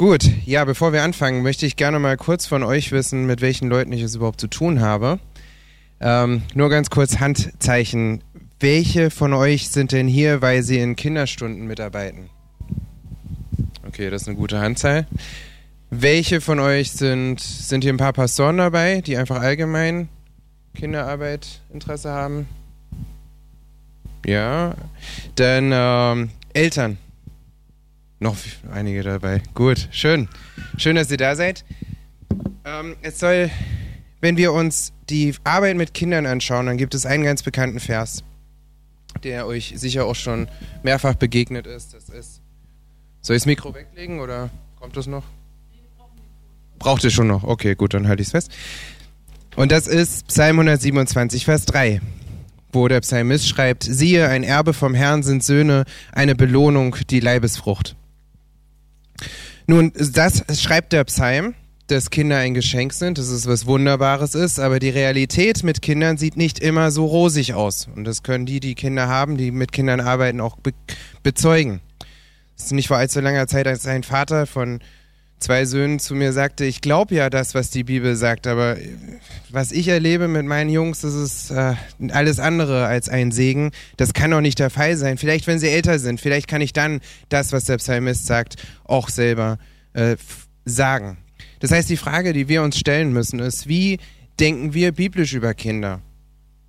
Gut, ja, bevor wir anfangen, möchte ich gerne mal kurz von euch wissen, mit welchen Leuten ich es überhaupt zu tun habe. Ähm, nur ganz kurz Handzeichen. Welche von euch sind denn hier, weil sie in Kinderstunden mitarbeiten? Okay, das ist eine gute Handzahl. Welche von euch sind, sind hier ein paar Pastoren dabei, die einfach allgemein Kinderarbeit Interesse haben? Ja. Dann ähm, Eltern. Noch einige dabei. Gut, schön. Schön, dass ihr da seid. Ähm, es soll, wenn wir uns die Arbeit mit Kindern anschauen, dann gibt es einen ganz bekannten Vers, der euch sicher auch schon mehrfach begegnet ist. Das ist. Soll ich das Mikro weglegen oder kommt das noch? Braucht ihr schon noch? Okay, gut, dann halte ich es fest. Und das ist Psalm 127, Vers 3 wo der Psalmist schreibt, siehe, ein Erbe vom Herrn sind Söhne, eine Belohnung, die Leibesfrucht. Nun, das schreibt der Psalm, dass Kinder ein Geschenk sind, dass es was Wunderbares ist, aber die Realität mit Kindern sieht nicht immer so rosig aus. Und das können die, die Kinder haben, die mit Kindern arbeiten, auch be bezeugen. Es ist nicht vor allzu langer Zeit, als ein Vater von zwei Söhnen zu mir sagte, ich glaube ja das, was die Bibel sagt, aber was ich erlebe mit meinen Jungs, das ist äh, alles andere als ein Segen. Das kann doch nicht der Fall sein. Vielleicht, wenn sie älter sind, vielleicht kann ich dann das, was der Psalmist sagt, auch selber äh, sagen. Das heißt, die Frage, die wir uns stellen müssen, ist, wie denken wir biblisch über Kinder?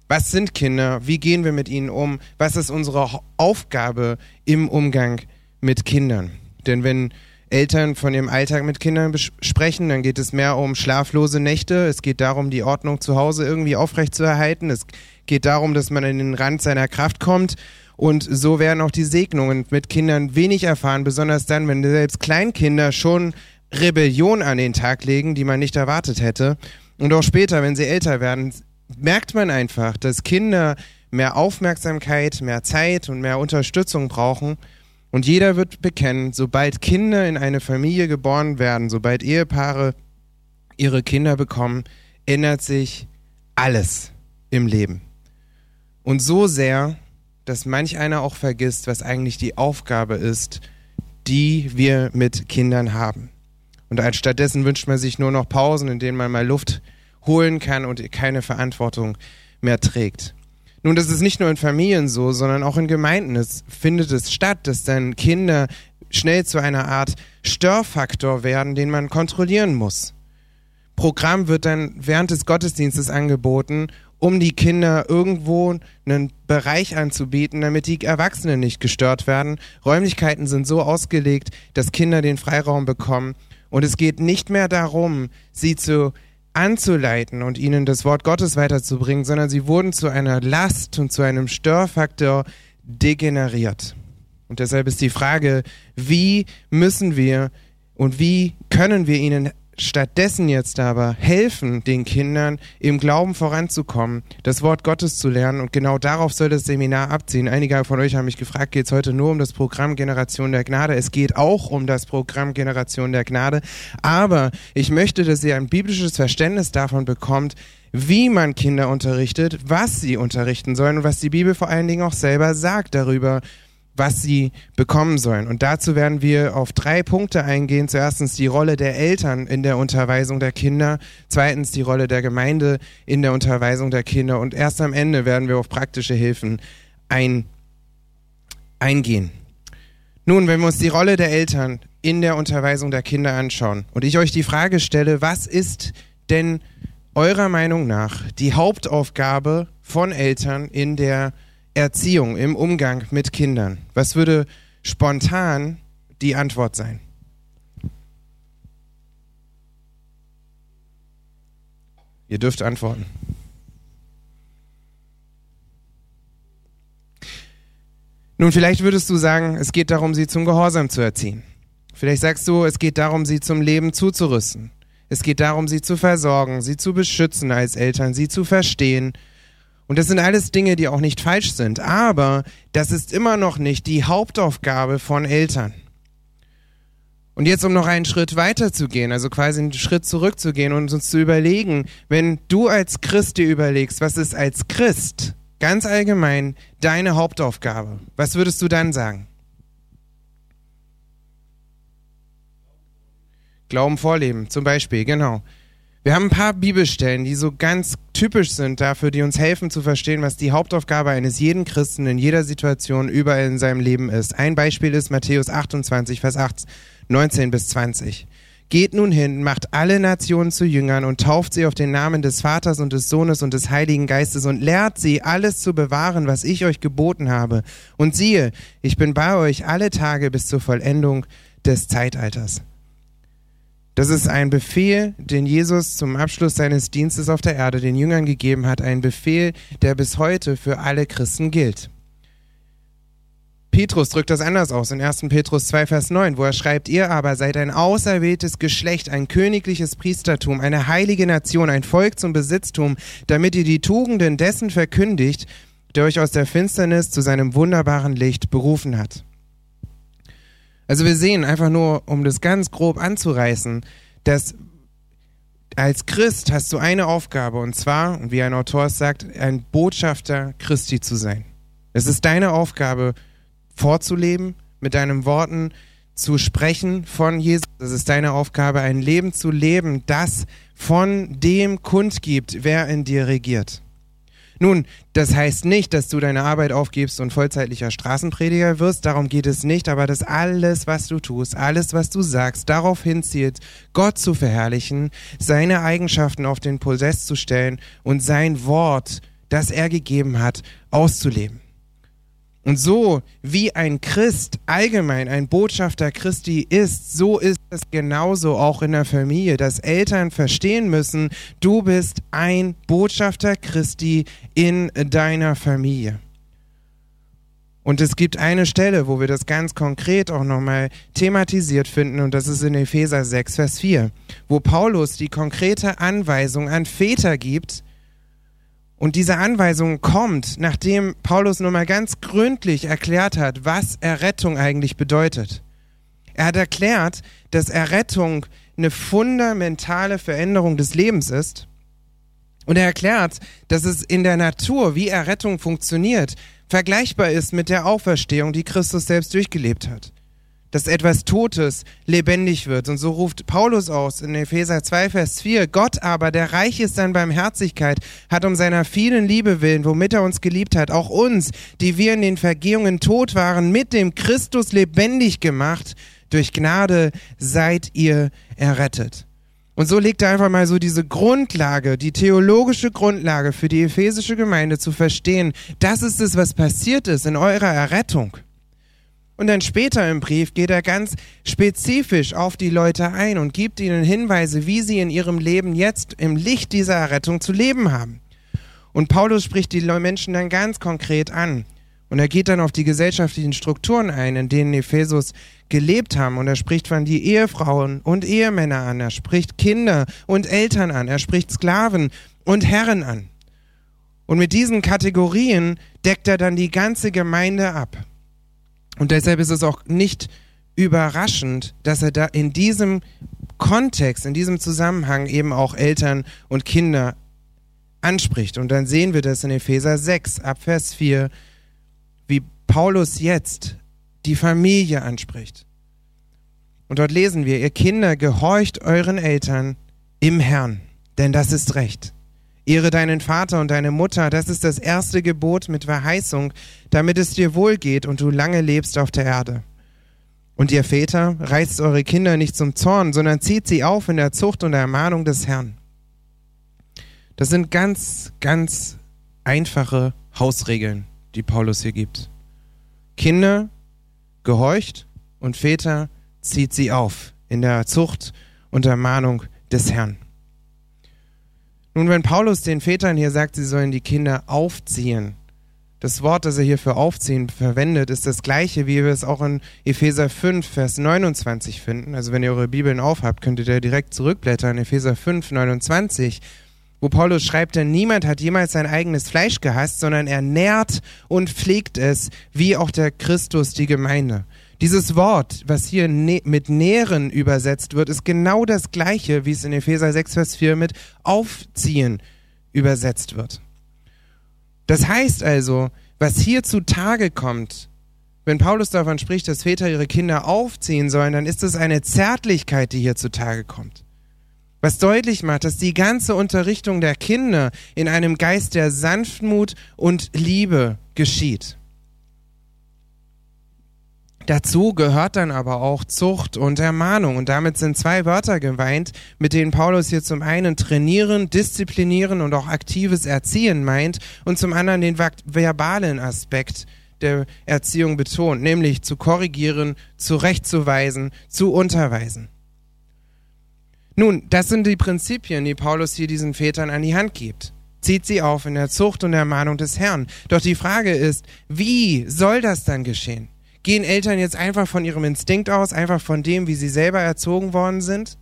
Was sind Kinder? Wie gehen wir mit ihnen um? Was ist unsere Aufgabe im Umgang mit Kindern? Denn wenn Eltern von ihrem Alltag mit Kindern sprechen, dann geht es mehr um schlaflose Nächte. Es geht darum, die Ordnung zu Hause irgendwie aufrechtzuerhalten. Es geht darum, dass man an den Rand seiner Kraft kommt. Und so werden auch die Segnungen mit Kindern wenig erfahren, besonders dann, wenn selbst Kleinkinder schon Rebellion an den Tag legen, die man nicht erwartet hätte. Und auch später, wenn sie älter werden, merkt man einfach, dass Kinder mehr Aufmerksamkeit, mehr Zeit und mehr Unterstützung brauchen und jeder wird bekennen, sobald Kinder in eine Familie geboren werden, sobald Ehepaare ihre Kinder bekommen, ändert sich alles im Leben. Und so sehr, dass manch einer auch vergisst, was eigentlich die Aufgabe ist, die wir mit Kindern haben. Und anstattdessen wünscht man sich nur noch Pausen, in denen man mal Luft holen kann und keine Verantwortung mehr trägt. Nun, das ist nicht nur in Familien so, sondern auch in Gemeinden. Es findet es statt, dass dann Kinder schnell zu einer Art Störfaktor werden, den man kontrollieren muss. Programm wird dann während des Gottesdienstes angeboten, um die Kinder irgendwo einen Bereich anzubieten, damit die Erwachsenen nicht gestört werden. Räumlichkeiten sind so ausgelegt, dass Kinder den Freiraum bekommen. Und es geht nicht mehr darum, sie zu anzuleiten und ihnen das Wort Gottes weiterzubringen, sondern sie wurden zu einer Last und zu einem Störfaktor degeneriert. Und deshalb ist die Frage, wie müssen wir und wie können wir ihnen stattdessen jetzt aber helfen, den Kindern im Glauben voranzukommen, das Wort Gottes zu lernen und genau darauf soll das Seminar abziehen. Einige von euch haben mich gefragt, geht es heute nur um das Programm Generation der Gnade? Es geht auch um das Programm Generation der Gnade, aber ich möchte, dass ihr ein biblisches Verständnis davon bekommt, wie man Kinder unterrichtet, was sie unterrichten sollen und was die Bibel vor allen Dingen auch selber sagt darüber, was sie bekommen sollen. Und dazu werden wir auf drei Punkte eingehen. Zuerstens die Rolle der Eltern in der Unterweisung der Kinder, zweitens die Rolle der Gemeinde in der Unterweisung der Kinder und erst am Ende werden wir auf praktische Hilfen ein, eingehen. Nun, wenn wir uns die Rolle der Eltern in der Unterweisung der Kinder anschauen und ich euch die Frage stelle, was ist denn eurer Meinung nach die Hauptaufgabe von Eltern in der Unterweisung Erziehung, im Umgang mit Kindern? Was würde spontan die Antwort sein? Ihr dürft antworten. Nun, vielleicht würdest du sagen, es geht darum, sie zum Gehorsam zu erziehen. Vielleicht sagst du, es geht darum, sie zum Leben zuzurüsten. Es geht darum, sie zu versorgen, sie zu beschützen als Eltern, sie zu verstehen und das sind alles Dinge, die auch nicht falsch sind. Aber das ist immer noch nicht die Hauptaufgabe von Eltern. Und jetzt, um noch einen Schritt weiter zu gehen, also quasi einen Schritt zurückzugehen und uns zu überlegen, wenn du als Christ dir überlegst, was ist als Christ ganz allgemein deine Hauptaufgabe, was würdest du dann sagen? Glauben vorleben, zum Beispiel, genau. Wir haben ein paar Bibelstellen, die so ganz typisch sind dafür, die uns helfen zu verstehen, was die Hauptaufgabe eines jeden Christen in jeder Situation überall in seinem Leben ist. Ein Beispiel ist Matthäus 28, Vers 8, 19 bis 20. Geht nun hin, macht alle Nationen zu Jüngern und tauft sie auf den Namen des Vaters und des Sohnes und des Heiligen Geistes und lehrt sie, alles zu bewahren, was ich euch geboten habe. Und siehe, ich bin bei euch alle Tage bis zur Vollendung des Zeitalters. Das ist ein Befehl, den Jesus zum Abschluss seines Dienstes auf der Erde den Jüngern gegeben hat, ein Befehl, der bis heute für alle Christen gilt. Petrus drückt das anders aus in 1. Petrus 2, Vers 9, wo er schreibt, ihr aber seid ein auserwähltes Geschlecht, ein königliches Priestertum, eine heilige Nation, ein Volk zum Besitztum, damit ihr die Tugenden dessen verkündigt, der euch aus der Finsternis zu seinem wunderbaren Licht berufen hat. Also wir sehen einfach nur, um das ganz grob anzureißen, dass als Christ hast du eine Aufgabe und zwar, wie ein Autor sagt, ein Botschafter Christi zu sein. Es ist deine Aufgabe, vorzuleben, mit deinen Worten zu sprechen von Jesus. Es ist deine Aufgabe, ein Leben zu leben, das von dem kundgibt, wer in dir regiert. Nun, das heißt nicht, dass du deine Arbeit aufgibst und vollzeitlicher Straßenprediger wirst, darum geht es nicht, aber dass alles, was du tust, alles, was du sagst, darauf hinzielt, Gott zu verherrlichen, seine Eigenschaften auf den Podest zu stellen und sein Wort, das er gegeben hat, auszuleben. Und so wie ein Christ allgemein ein Botschafter Christi ist, so ist es genauso auch in der Familie, dass Eltern verstehen müssen, du bist ein Botschafter Christi in deiner Familie. Und es gibt eine Stelle, wo wir das ganz konkret auch nochmal thematisiert finden, und das ist in Epheser 6, Vers 4, wo Paulus die konkrete Anweisung an Väter gibt, und diese Anweisung kommt, nachdem Paulus nochmal ganz gründlich erklärt hat, was Errettung eigentlich bedeutet. Er hat erklärt, dass Errettung eine fundamentale Veränderung des Lebens ist. Und er erklärt, dass es in der Natur, wie Errettung funktioniert, vergleichbar ist mit der Auferstehung, die Christus selbst durchgelebt hat dass etwas Totes lebendig wird. Und so ruft Paulus aus in Epheser 2, Vers 4, Gott aber, der reich ist an Barmherzigkeit, hat um seiner vielen Liebe willen, womit er uns geliebt hat, auch uns, die wir in den Vergehungen tot waren, mit dem Christus lebendig gemacht. Durch Gnade seid ihr errettet. Und so legt er einfach mal so diese Grundlage, die theologische Grundlage für die ephesische Gemeinde zu verstehen, das ist es, was passiert ist in eurer Errettung. Und dann später im Brief geht er ganz spezifisch auf die Leute ein und gibt ihnen Hinweise, wie sie in ihrem Leben jetzt im Licht dieser Errettung zu leben haben. Und Paulus spricht die Menschen dann ganz konkret an. Und er geht dann auf die gesellschaftlichen Strukturen ein, in denen Ephesus gelebt haben. Und er spricht von die Ehefrauen und Ehemänner an. Er spricht Kinder und Eltern an. Er spricht Sklaven und Herren an. Und mit diesen Kategorien deckt er dann die ganze Gemeinde ab. Und deshalb ist es auch nicht überraschend, dass er da in diesem Kontext, in diesem Zusammenhang eben auch Eltern und Kinder anspricht. Und dann sehen wir das in Epheser 6, Abvers 4, wie Paulus jetzt die Familie anspricht. Und dort lesen wir, ihr Kinder, gehorcht euren Eltern im Herrn, denn das ist recht. Ehre deinen Vater und deine Mutter, das ist das erste Gebot mit Verheißung, damit es dir wohl geht und du lange lebst auf der Erde. Und ihr Väter, reißt eure Kinder nicht zum Zorn, sondern zieht sie auf in der Zucht und Ermahnung des Herrn. Das sind ganz, ganz einfache Hausregeln, die Paulus hier gibt. Kinder gehorcht und Väter zieht sie auf in der Zucht und Ermahnung des Herrn. Nun, wenn Paulus den Vätern hier sagt, sie sollen die Kinder aufziehen, das Wort, das er hier für aufziehen verwendet, ist das gleiche, wie wir es auch in Epheser 5, Vers 29 finden. Also wenn ihr eure Bibeln aufhabt, könnt ihr direkt zurückblättern, Epheser 5, 29, wo Paulus schreibt, denn niemand hat jemals sein eigenes Fleisch gehasst, sondern er nährt und pflegt es, wie auch der Christus die Gemeinde. Dieses Wort, was hier mit nähren übersetzt wird, ist genau das gleiche, wie es in Epheser 6, Vers 4 mit aufziehen übersetzt wird. Das heißt also, was hier zutage kommt, wenn Paulus davon spricht, dass Väter ihre Kinder aufziehen sollen, dann ist es eine Zärtlichkeit, die hier zutage kommt. Was deutlich macht, dass die ganze Unterrichtung der Kinder in einem Geist der Sanftmut und Liebe geschieht. Dazu gehört dann aber auch Zucht und Ermahnung. Und damit sind zwei Wörter gemeint, mit denen Paulus hier zum einen trainieren, disziplinieren und auch aktives Erziehen meint und zum anderen den verbalen Aspekt der Erziehung betont, nämlich zu korrigieren, zurechtzuweisen, zu unterweisen. Nun, das sind die Prinzipien, die Paulus hier diesen Vätern an die Hand gibt. Zieht sie auf in der Zucht und Ermahnung des Herrn. Doch die Frage ist, wie soll das dann geschehen? Gehen Eltern jetzt einfach von ihrem Instinkt aus, einfach von dem, wie sie selber erzogen worden sind?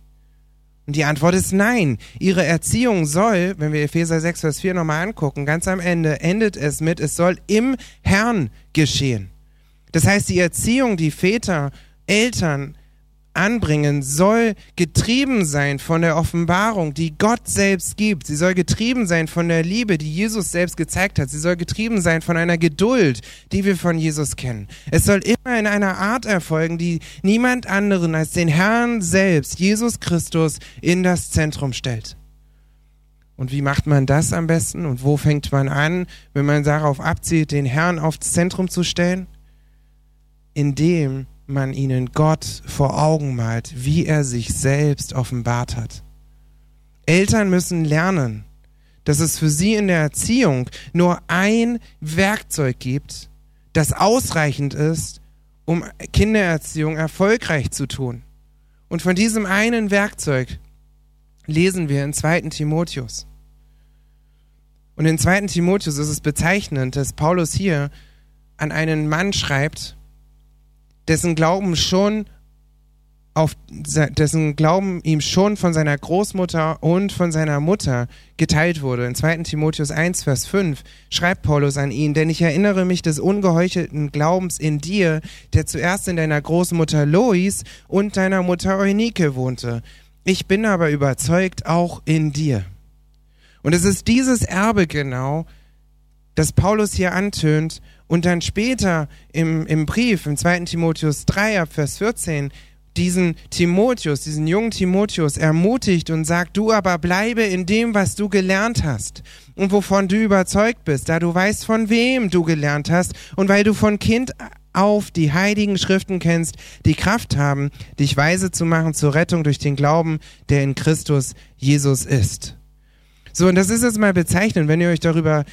Und die Antwort ist nein. Ihre Erziehung soll, wenn wir Epheser 6, Vers 4 nochmal angucken, ganz am Ende endet es mit, es soll im Herrn geschehen. Das heißt, die Erziehung, die Väter, Eltern anbringen, soll getrieben sein von der Offenbarung, die Gott selbst gibt. Sie soll getrieben sein von der Liebe, die Jesus selbst gezeigt hat. Sie soll getrieben sein von einer Geduld, die wir von Jesus kennen. Es soll immer in einer Art erfolgen, die niemand anderen als den Herrn selbst, Jesus Christus, in das Zentrum stellt. Und wie macht man das am besten? Und wo fängt man an, wenn man darauf abzielt, den Herrn aufs Zentrum zu stellen? Indem man ihnen Gott vor Augen malt, wie er sich selbst offenbart hat. Eltern müssen lernen, dass es für sie in der Erziehung nur ein Werkzeug gibt, das ausreichend ist, um Kindererziehung erfolgreich zu tun. Und von diesem einen Werkzeug lesen wir in 2. Timotheus. Und in 2. Timotheus ist es bezeichnend, dass Paulus hier an einen Mann schreibt, dessen Glauben schon auf dessen Glauben ihm schon von seiner Großmutter und von seiner Mutter geteilt wurde. In 2. Timotheus 1, Vers 5 schreibt Paulus an ihn, denn ich erinnere mich des ungeheuchelten Glaubens in dir, der zuerst in deiner Großmutter Lois und deiner Mutter Eunike wohnte. Ich bin aber überzeugt auch in dir. Und es ist dieses Erbe genau, das Paulus hier antönt und dann später im, im Brief, im 2. Timotheus 3, Vers 14, diesen Timotheus, diesen jungen Timotheus ermutigt und sagt, du aber bleibe in dem, was du gelernt hast und wovon du überzeugt bist, da du weißt, von wem du gelernt hast und weil du von Kind auf die heiligen Schriften kennst, die Kraft haben, dich weise zu machen zur Rettung durch den Glauben, der in Christus Jesus ist. So, und das ist jetzt mal bezeichnend, wenn ihr euch darüber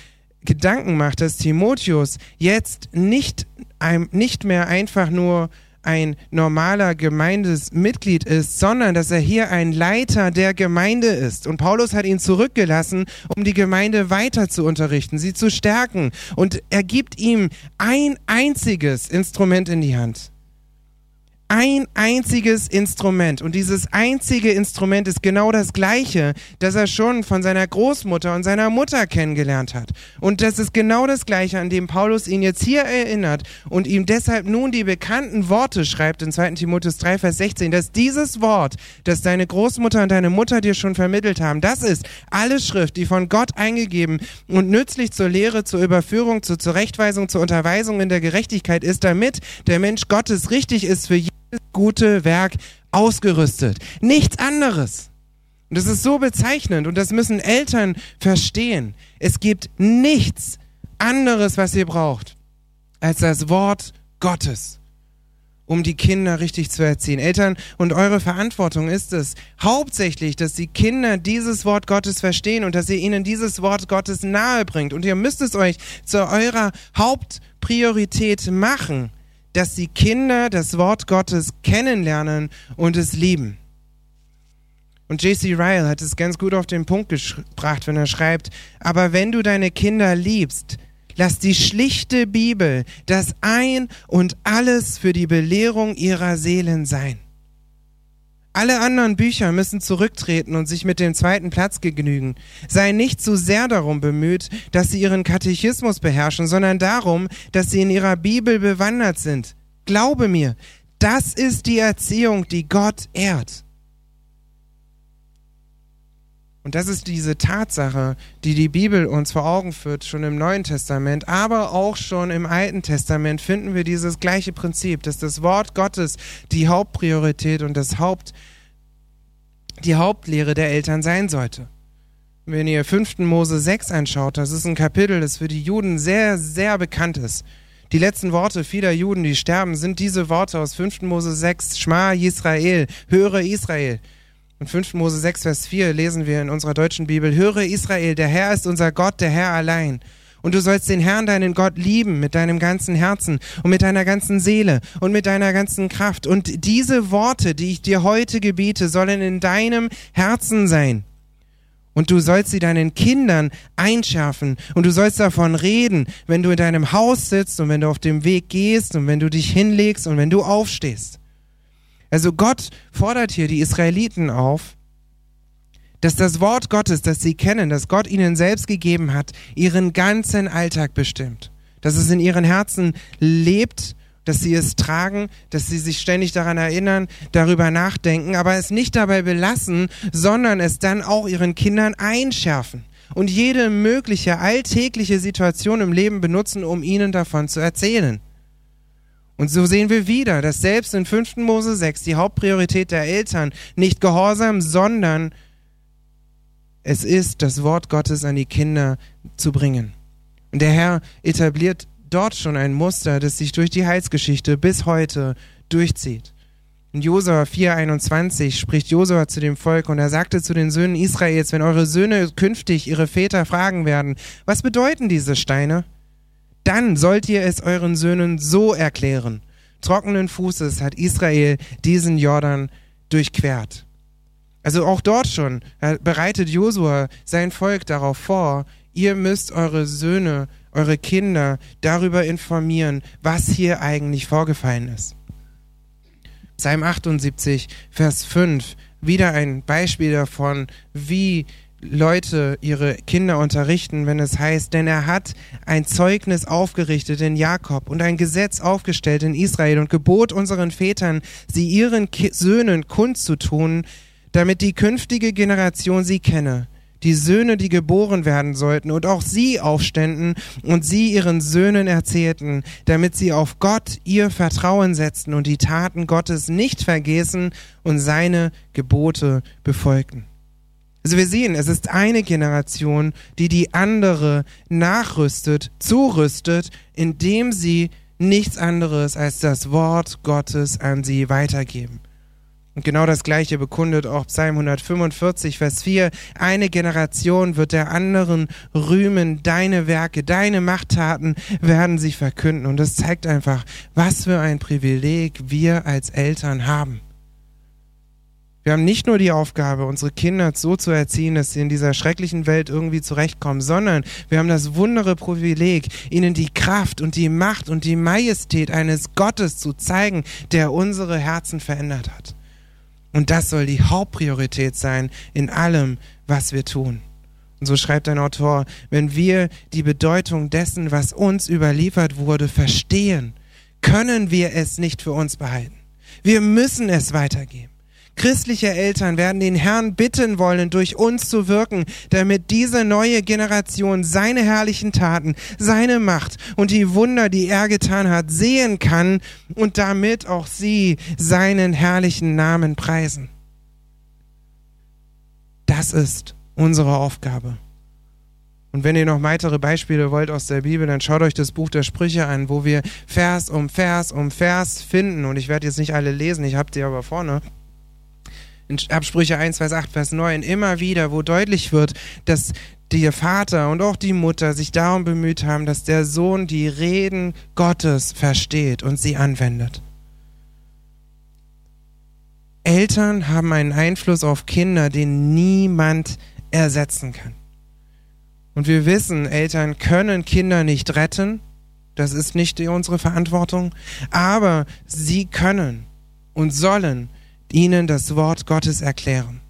Gedanken macht, dass Timotheus jetzt nicht, ein, nicht mehr einfach nur ein normaler Gemeindesmitglied ist, sondern dass er hier ein Leiter der Gemeinde ist. Und Paulus hat ihn zurückgelassen, um die Gemeinde weiter zu unterrichten, sie zu stärken. Und er gibt ihm ein einziges Instrument in die Hand ein einziges Instrument. Und dieses einzige Instrument ist genau das gleiche, das er schon von seiner Großmutter und seiner Mutter kennengelernt hat. Und das ist genau das gleiche, an dem Paulus ihn jetzt hier erinnert und ihm deshalb nun die bekannten Worte schreibt in 2. Timotheus 3, Vers 16, dass dieses Wort, das deine Großmutter und deine Mutter dir schon vermittelt haben, das ist alle Schrift, die von Gott eingegeben und nützlich zur Lehre, zur Überführung, zur Zurechtweisung, zur Unterweisung in der Gerechtigkeit ist, damit der Mensch Gottes richtig ist für jeden gute Werk ausgerüstet. Nichts anderes. Und das ist so bezeichnend und das müssen Eltern verstehen. Es gibt nichts anderes, was ihr braucht, als das Wort Gottes, um die Kinder richtig zu erziehen. Eltern, und eure Verantwortung ist es hauptsächlich, dass die Kinder dieses Wort Gottes verstehen und dass ihr ihnen dieses Wort Gottes nahe bringt. Und ihr müsst es euch zu eurer Hauptpriorität machen dass die Kinder das Wort Gottes kennenlernen und es lieben. Und J.C. Ryle hat es ganz gut auf den Punkt gebracht, wenn er schreibt, aber wenn du deine Kinder liebst, lass die schlichte Bibel das Ein und alles für die Belehrung ihrer Seelen sein. Alle anderen Bücher müssen zurücktreten und sich mit dem zweiten Platz gegnügen. Sei nicht zu sehr darum bemüht, dass sie ihren Katechismus beherrschen, sondern darum, dass sie in ihrer Bibel bewandert sind. Glaube mir, das ist die Erziehung, die Gott ehrt. Und das ist diese Tatsache, die die Bibel uns vor Augen führt, schon im Neuen Testament, aber auch schon im Alten Testament finden wir dieses gleiche Prinzip, dass das Wort Gottes die Hauptpriorität und das Haupt, die Hauptlehre der Eltern sein sollte. Wenn ihr 5. Mose 6 anschaut, das ist ein Kapitel, das für die Juden sehr, sehr bekannt ist. Die letzten Worte vieler Juden, die sterben, sind diese Worte aus 5. Mose 6, Schma Israel, höre Israel. In 5. Mose 6, Vers 4 lesen wir in unserer deutschen Bibel, Höre Israel, der Herr ist unser Gott, der Herr allein. Und du sollst den Herrn, deinen Gott, lieben mit deinem ganzen Herzen und mit deiner ganzen Seele und mit deiner ganzen Kraft. Und diese Worte, die ich dir heute gebiete, sollen in deinem Herzen sein. Und du sollst sie deinen Kindern einschärfen und du sollst davon reden, wenn du in deinem Haus sitzt und wenn du auf dem Weg gehst und wenn du dich hinlegst und wenn du aufstehst. Also Gott fordert hier die Israeliten auf, dass das Wort Gottes, das sie kennen, das Gott ihnen selbst gegeben hat, ihren ganzen Alltag bestimmt. Dass es in ihren Herzen lebt, dass sie es tragen, dass sie sich ständig daran erinnern, darüber nachdenken, aber es nicht dabei belassen, sondern es dann auch ihren Kindern einschärfen und jede mögliche alltägliche Situation im Leben benutzen, um ihnen davon zu erzählen. Und so sehen wir wieder, dass selbst in 5. Mose 6 die Hauptpriorität der Eltern nicht Gehorsam, sondern es ist, das Wort Gottes an die Kinder zu bringen. Und der Herr etabliert dort schon ein Muster, das sich durch die Heilsgeschichte bis heute durchzieht. In Josua 4,21 spricht Josua zu dem Volk und er sagte zu den Söhnen Israels, wenn eure Söhne künftig ihre Väter fragen werden, was bedeuten diese Steine? Dann sollt ihr es euren Söhnen so erklären. Trockenen Fußes hat Israel diesen Jordan durchquert. Also auch dort schon bereitet Josua sein Volk darauf vor, ihr müsst eure Söhne, eure Kinder darüber informieren, was hier eigentlich vorgefallen ist. Psalm 78, Vers 5, wieder ein Beispiel davon, wie Leute ihre Kinder unterrichten, wenn es heißt, denn er hat ein Zeugnis aufgerichtet in Jakob und ein Gesetz aufgestellt in Israel und gebot unseren Vätern, sie ihren Ki Söhnen kundzutun, damit die künftige Generation sie kenne. Die Söhne, die geboren werden sollten, und auch sie aufständen und sie ihren Söhnen erzählten, damit sie auf Gott ihr Vertrauen setzten und die Taten Gottes nicht vergessen und seine Gebote befolgten. Also wir sehen, es ist eine Generation, die die andere nachrüstet, zurüstet, indem sie nichts anderes als das Wort Gottes an sie weitergeben. Und genau das Gleiche bekundet auch Psalm 145, Vers 4. Eine Generation wird der anderen rühmen, deine Werke, deine Machttaten werden sich verkünden. Und das zeigt einfach, was für ein Privileg wir als Eltern haben. Wir haben nicht nur die Aufgabe, unsere Kinder so zu erziehen, dass sie in dieser schrecklichen Welt irgendwie zurechtkommen, sondern wir haben das wundere Privileg, ihnen die Kraft und die Macht und die Majestät eines Gottes zu zeigen, der unsere Herzen verändert hat. Und das soll die Hauptpriorität sein in allem, was wir tun. Und so schreibt ein Autor, wenn wir die Bedeutung dessen, was uns überliefert wurde, verstehen, können wir es nicht für uns behalten. Wir müssen es weitergeben. Christliche Eltern werden den Herrn bitten wollen, durch uns zu wirken, damit diese neue Generation seine herrlichen Taten, seine Macht und die Wunder, die er getan hat, sehen kann und damit auch sie seinen herrlichen Namen preisen. Das ist unsere Aufgabe. Und wenn ihr noch weitere Beispiele wollt aus der Bibel, dann schaut euch das Buch der Sprüche an, wo wir Vers um Vers um Vers finden. Und ich werde jetzt nicht alle lesen, ich habe die aber vorne in Absprüche 1, Vers 8, Vers 9 immer wieder, wo deutlich wird, dass der Vater und auch die Mutter sich darum bemüht haben, dass der Sohn die Reden Gottes versteht und sie anwendet. Eltern haben einen Einfluss auf Kinder, den niemand ersetzen kann. Und wir wissen, Eltern können Kinder nicht retten, das ist nicht unsere Verantwortung, aber sie können und sollen ihnen das Wort Gottes erklären.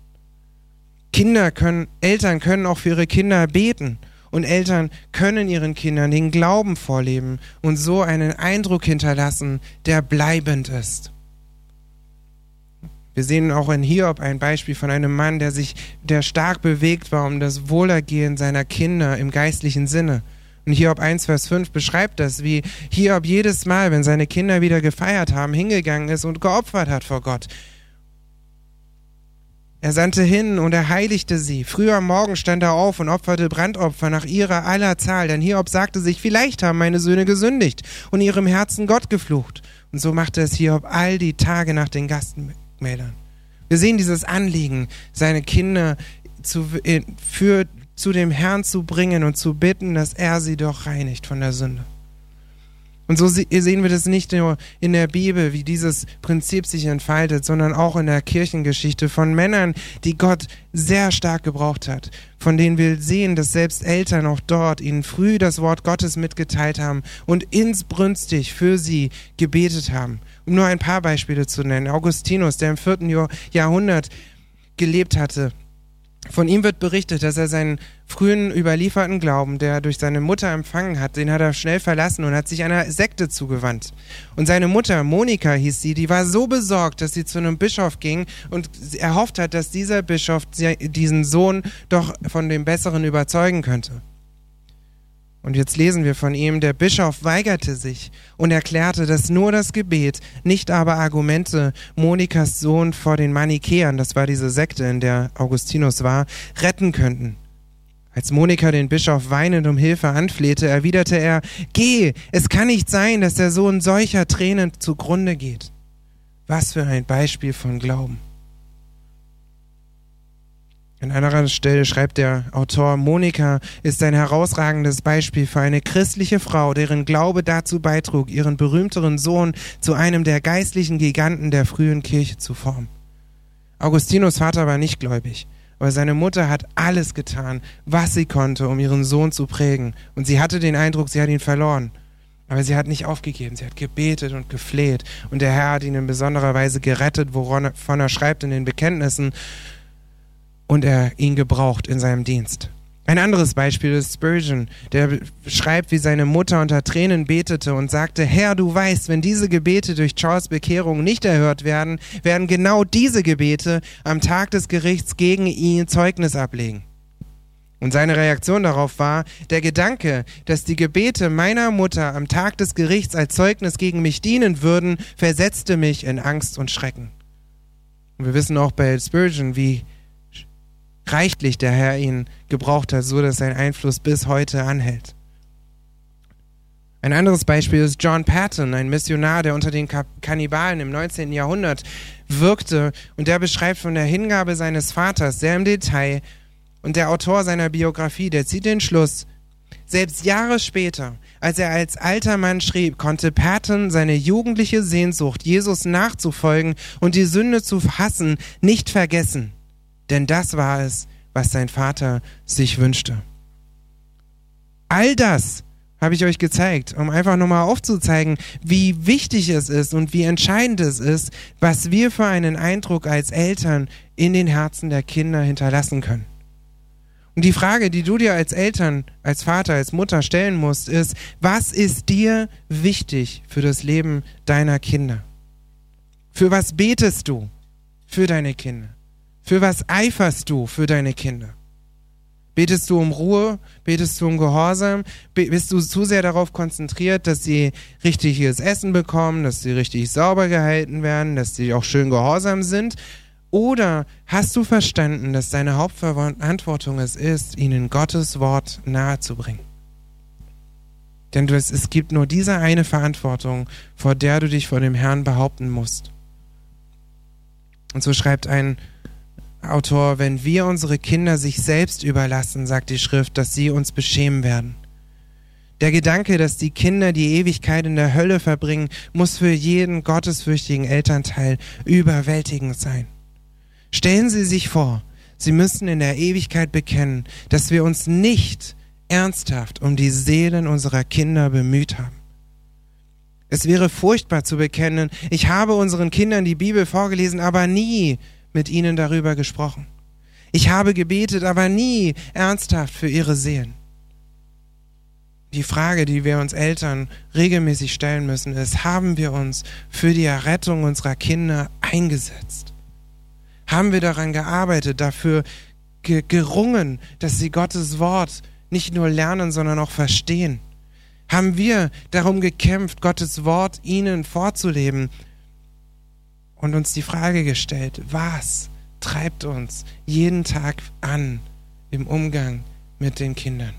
Kinder können, Eltern können auch für ihre Kinder beten und Eltern können ihren Kindern den Glauben vorleben und so einen Eindruck hinterlassen, der bleibend ist. Wir sehen auch in Hiob ein Beispiel von einem Mann, der sich, der stark bewegt war um das Wohlergehen seiner Kinder im geistlichen Sinne. Und Hiob 1, Vers 5 beschreibt das, wie Hiob jedes Mal, wenn seine Kinder wieder gefeiert haben, hingegangen ist und geopfert hat vor Gott. Er sandte hin und er heiligte sie. Früh am Morgen stand er auf und opferte Brandopfer nach ihrer aller Zahl, denn Hiob sagte sich, vielleicht haben meine Söhne gesündigt und ihrem Herzen Gott geflucht. Und so machte es Hiob all die Tage nach den Gastmälern. Wir sehen dieses Anliegen, seine Kinder zu, für zu dem Herrn zu bringen und zu bitten, dass er sie doch reinigt von der Sünde. Und so sehen wir das nicht nur in der Bibel, wie dieses Prinzip sich entfaltet, sondern auch in der Kirchengeschichte von Männern, die Gott sehr stark gebraucht hat, von denen wir sehen, dass selbst Eltern auch dort ihnen früh das Wort Gottes mitgeteilt haben und insbrünstig für sie gebetet haben. Um nur ein paar Beispiele zu nennen. Augustinus, der im vierten Jahrhundert gelebt hatte, von ihm wird berichtet, dass er seinen frühen überlieferten Glauben, der er durch seine Mutter empfangen hat, den hat er schnell verlassen und hat sich einer Sekte zugewandt. Und seine Mutter, Monika hieß sie, die war so besorgt, dass sie zu einem Bischof ging und erhofft hat, dass dieser Bischof diesen Sohn doch von dem Besseren überzeugen könnte. Und jetzt lesen wir von ihm, der Bischof weigerte sich und erklärte, dass nur das Gebet, nicht aber Argumente Monikas Sohn vor den Manichäern, das war diese Sekte, in der Augustinus war, retten könnten. Als Monika den Bischof weinend um Hilfe anflehte, erwiderte er, Geh, es kann nicht sein, dass der Sohn solcher Tränen zugrunde geht. Was für ein Beispiel von Glauben. An anderer Stelle schreibt der Autor, Monika ist ein herausragendes Beispiel für eine christliche Frau, deren Glaube dazu beitrug, ihren berühmteren Sohn zu einem der geistlichen Giganten der frühen Kirche zu formen. Augustinus Vater war nicht gläubig, aber seine Mutter hat alles getan, was sie konnte, um ihren Sohn zu prägen. Und sie hatte den Eindruck, sie hat ihn verloren. Aber sie hat nicht aufgegeben, sie hat gebetet und gefleht. Und der Herr hat ihn in besonderer Weise gerettet, wovon er schreibt in den Bekenntnissen und er ihn gebraucht in seinem Dienst. Ein anderes Beispiel ist Spurgeon, der schreibt, wie seine Mutter unter Tränen betete und sagte, Herr, du weißt, wenn diese Gebete durch Charles Bekehrung nicht erhört werden, werden genau diese Gebete am Tag des Gerichts gegen ihn Zeugnis ablegen. Und seine Reaktion darauf war, der Gedanke, dass die Gebete meiner Mutter am Tag des Gerichts als Zeugnis gegen mich dienen würden, versetzte mich in Angst und Schrecken. Und wir wissen auch bei Spurgeon, wie reichlich der Herr ihn gebraucht hat, so dass sein Einfluss bis heute anhält. Ein anderes Beispiel ist John Patton, ein Missionar, der unter den Kannibalen im 19. Jahrhundert wirkte und der beschreibt von der Hingabe seines Vaters sehr im Detail und der Autor seiner Biografie, der zieht den Schluss, selbst Jahre später, als er als alter Mann schrieb, konnte Patton seine jugendliche Sehnsucht, Jesus nachzufolgen und die Sünde zu hassen, nicht vergessen denn das war es, was sein Vater sich wünschte. All das habe ich euch gezeigt, um einfach nochmal aufzuzeigen, wie wichtig es ist und wie entscheidend es ist, was wir für einen Eindruck als Eltern in den Herzen der Kinder hinterlassen können. Und die Frage, die du dir als Eltern, als Vater, als Mutter stellen musst, ist, was ist dir wichtig für das Leben deiner Kinder? Für was betest du für deine Kinder? Für was eiferst du für deine Kinder? Betest du um Ruhe? Betest du um Gehorsam? Bist du zu sehr darauf konzentriert, dass sie richtiges Essen bekommen, dass sie richtig sauber gehalten werden, dass sie auch schön gehorsam sind? Oder hast du verstanden, dass deine Hauptverantwortung es ist, ihnen Gottes Wort nahezubringen? Denn es, es gibt nur diese eine Verantwortung, vor der du dich vor dem Herrn behaupten musst. Und so schreibt ein Autor, wenn wir unsere Kinder sich selbst überlassen, sagt die Schrift, dass sie uns beschämen werden. Der Gedanke, dass die Kinder die Ewigkeit in der Hölle verbringen, muss für jeden gottesfürchtigen Elternteil überwältigend sein. Stellen Sie sich vor, Sie müssen in der Ewigkeit bekennen, dass wir uns nicht ernsthaft um die Seelen unserer Kinder bemüht haben. Es wäre furchtbar zu bekennen, ich habe unseren Kindern die Bibel vorgelesen, aber nie mit ihnen darüber gesprochen. Ich habe gebetet, aber nie ernsthaft für ihre Seelen. Die Frage, die wir uns Eltern regelmäßig stellen müssen, ist, haben wir uns für die Errettung unserer Kinder eingesetzt? Haben wir daran gearbeitet, dafür ge gerungen, dass sie Gottes Wort nicht nur lernen, sondern auch verstehen? Haben wir darum gekämpft, Gottes Wort ihnen vorzuleben und uns die Frage gestellt, was treibt uns jeden Tag an im Umgang mit den Kindern?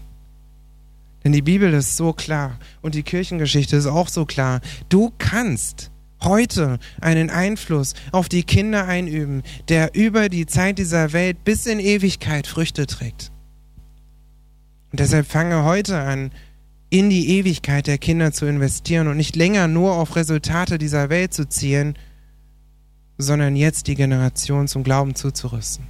Denn die Bibel ist so klar und die Kirchengeschichte ist auch so klar. Du kannst heute einen Einfluss auf die Kinder einüben, der über die Zeit dieser Welt bis in Ewigkeit Früchte trägt. Und deshalb fange heute an, in die Ewigkeit der Kinder zu investieren und nicht länger nur auf Resultate dieser Welt zu zielen, sondern jetzt die Generation zum Glauben zuzurüsten.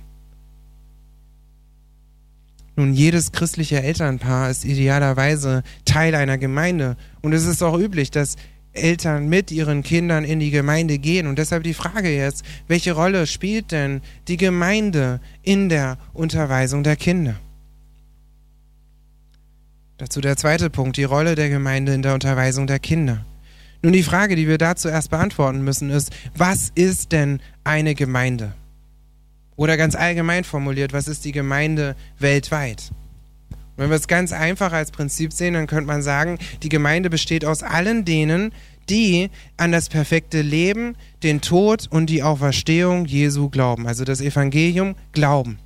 Nun, jedes christliche Elternpaar ist idealerweise Teil einer Gemeinde und es ist auch üblich, dass Eltern mit ihren Kindern in die Gemeinde gehen. Und deshalb die Frage jetzt, welche Rolle spielt denn die Gemeinde in der Unterweisung der Kinder? Dazu der zweite Punkt, die Rolle der Gemeinde in der Unterweisung der Kinder. Nun die Frage, die wir dazu erst beantworten müssen, ist, was ist denn eine Gemeinde? Oder ganz allgemein formuliert, was ist die Gemeinde weltweit? Und wenn wir es ganz einfach als Prinzip sehen, dann könnte man sagen, die Gemeinde besteht aus allen denen, die an das perfekte Leben, den Tod und die Auferstehung Jesu glauben, also das Evangelium glauben.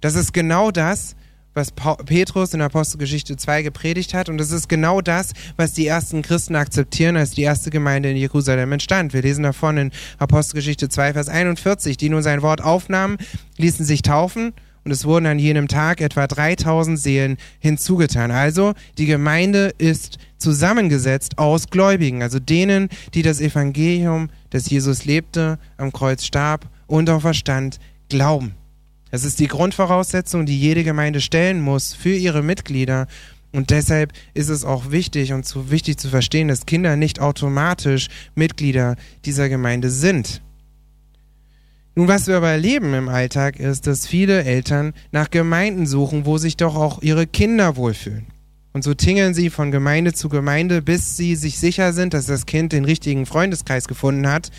Das ist genau das, was Petrus in Apostelgeschichte 2 gepredigt hat. Und das ist genau das, was die ersten Christen akzeptieren, als die erste Gemeinde in Jerusalem entstand. Wir lesen davon in Apostelgeschichte 2, Vers 41. Die nun sein Wort aufnahmen, ließen sich taufen. Und es wurden an jenem Tag etwa 3000 Seelen hinzugetan. Also die Gemeinde ist zusammengesetzt aus Gläubigen, also denen, die das Evangelium, das Jesus lebte, am Kreuz starb und auch verstand, glauben. Das ist die Grundvoraussetzung, die jede Gemeinde stellen muss für ihre Mitglieder. Und deshalb ist es auch wichtig und zu wichtig zu verstehen, dass Kinder nicht automatisch Mitglieder dieser Gemeinde sind. Nun, was wir aber erleben im Alltag ist, dass viele Eltern nach Gemeinden suchen, wo sich doch auch ihre Kinder wohlfühlen. Und so tingeln sie von Gemeinde zu Gemeinde, bis sie sich sicher sind, dass das Kind den richtigen Freundeskreis gefunden hat.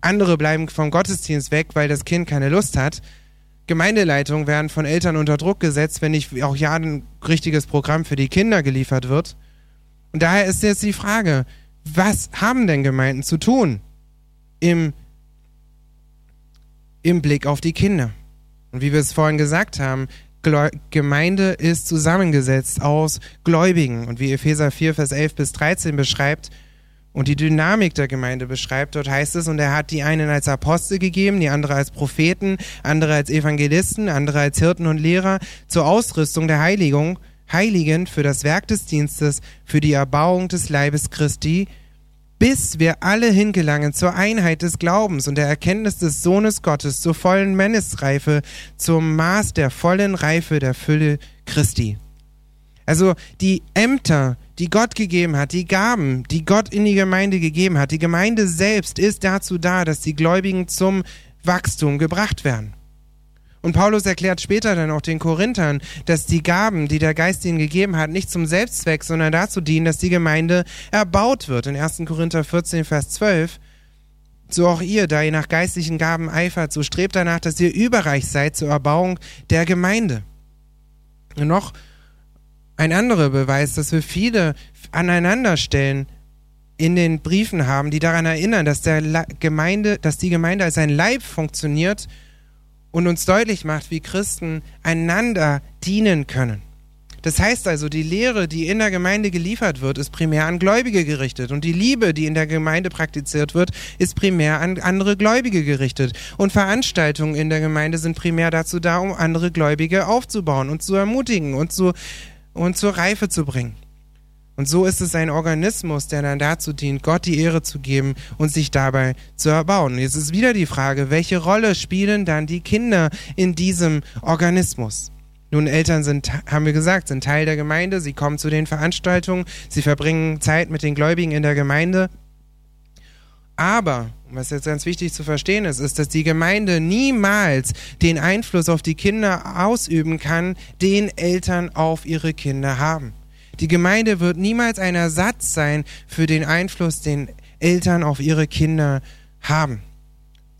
Andere bleiben vom Gottesdienst weg, weil das Kind keine Lust hat. Gemeindeleitungen werden von Eltern unter Druck gesetzt, wenn nicht auch ja ein richtiges Programm für die Kinder geliefert wird. Und daher ist jetzt die Frage, was haben denn Gemeinden zu tun im, im Blick auf die Kinder? Und wie wir es vorhin gesagt haben, Gemeinde ist zusammengesetzt aus Gläubigen. Und wie Epheser 4, Vers 11 bis 13 beschreibt, und die Dynamik der Gemeinde beschreibt. Dort heißt es, und er hat die einen als Apostel gegeben, die andere als Propheten, andere als Evangelisten, andere als Hirten und Lehrer zur Ausrüstung der Heiligung, Heiligen für das Werk des Dienstes, für die Erbauung des Leibes Christi, bis wir alle hingelangen zur Einheit des Glaubens und der Erkenntnis des Sohnes Gottes, zur vollen Männesreife, zum Maß der vollen Reife der Fülle Christi. Also die Ämter, die Gott gegeben hat, die Gaben, die Gott in die Gemeinde gegeben hat, die Gemeinde selbst ist dazu da, dass die Gläubigen zum Wachstum gebracht werden. Und Paulus erklärt später dann auch den Korinthern, dass die Gaben, die der Geist ihnen gegeben hat, nicht zum Selbstzweck, sondern dazu dienen, dass die Gemeinde erbaut wird. In 1. Korinther 14, Vers 12. So auch ihr, da ihr nach geistlichen Gaben eifert, so strebt danach, dass ihr überreich seid zur Erbauung der Gemeinde. Und noch ein anderer Beweis, dass wir viele aneinanderstellen in den Briefen haben, die daran erinnern, dass, der Gemeinde, dass die Gemeinde als ein Leib funktioniert und uns deutlich macht, wie Christen einander dienen können. Das heißt also, die Lehre, die in der Gemeinde geliefert wird, ist primär an Gläubige gerichtet. Und die Liebe, die in der Gemeinde praktiziert wird, ist primär an andere Gläubige gerichtet. Und Veranstaltungen in der Gemeinde sind primär dazu da, um andere Gläubige aufzubauen und zu ermutigen und zu und zur Reife zu bringen. Und so ist es ein Organismus, der dann dazu dient, Gott die Ehre zu geben und sich dabei zu erbauen. Jetzt ist wieder die Frage, welche Rolle spielen dann die Kinder in diesem Organismus? Nun, Eltern sind, haben wir gesagt, sind Teil der Gemeinde, sie kommen zu den Veranstaltungen, sie verbringen Zeit mit den Gläubigen in der Gemeinde. Aber, was jetzt ganz wichtig zu verstehen ist, ist, dass die Gemeinde niemals den Einfluss auf die Kinder ausüben kann, den Eltern auf ihre Kinder haben. Die Gemeinde wird niemals ein Ersatz sein für den Einfluss, den Eltern auf ihre Kinder haben,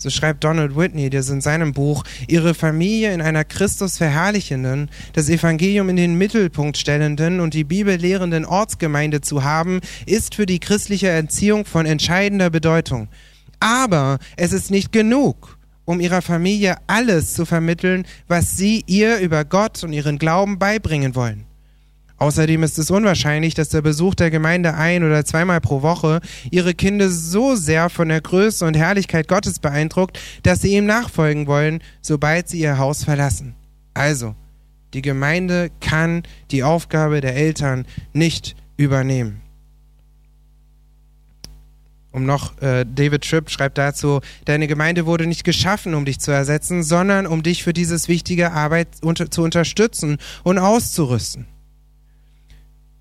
so schreibt Donald Whitney, der in seinem Buch, ihre Familie in einer Christus verherrlichenden, das Evangelium in den Mittelpunkt stellenden und die Bibel lehrenden Ortsgemeinde zu haben, ist für die christliche Erziehung von entscheidender Bedeutung. Aber es ist nicht genug, um ihrer Familie alles zu vermitteln, was sie ihr über Gott und ihren Glauben beibringen wollen. Außerdem ist es unwahrscheinlich, dass der Besuch der Gemeinde ein- oder zweimal pro Woche ihre Kinder so sehr von der Größe und Herrlichkeit Gottes beeindruckt, dass sie ihm nachfolgen wollen, sobald sie ihr Haus verlassen. Also, die Gemeinde kann die Aufgabe der Eltern nicht übernehmen. Um noch, äh, David Tripp schreibt dazu, deine Gemeinde wurde nicht geschaffen, um dich zu ersetzen, sondern um dich für dieses wichtige Arbeit unter, zu unterstützen und auszurüsten.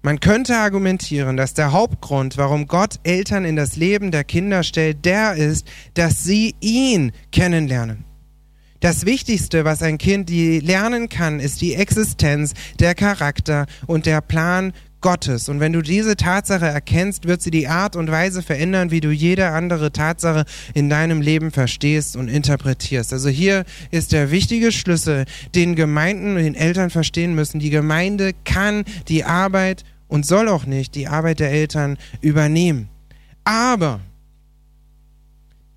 Man könnte argumentieren, dass der Hauptgrund, warum Gott Eltern in das Leben der Kinder stellt, der ist, dass sie ihn kennenlernen. Das Wichtigste, was ein Kind lernen kann, ist die Existenz, der Charakter und der Plan Gottes. Und wenn du diese Tatsache erkennst, wird sie die Art und Weise verändern, wie du jede andere Tatsache in deinem Leben verstehst und interpretierst. Also hier ist der wichtige Schlüssel, den Gemeinden und den Eltern verstehen müssen. Die Gemeinde kann die Arbeit und soll auch nicht die Arbeit der Eltern übernehmen. Aber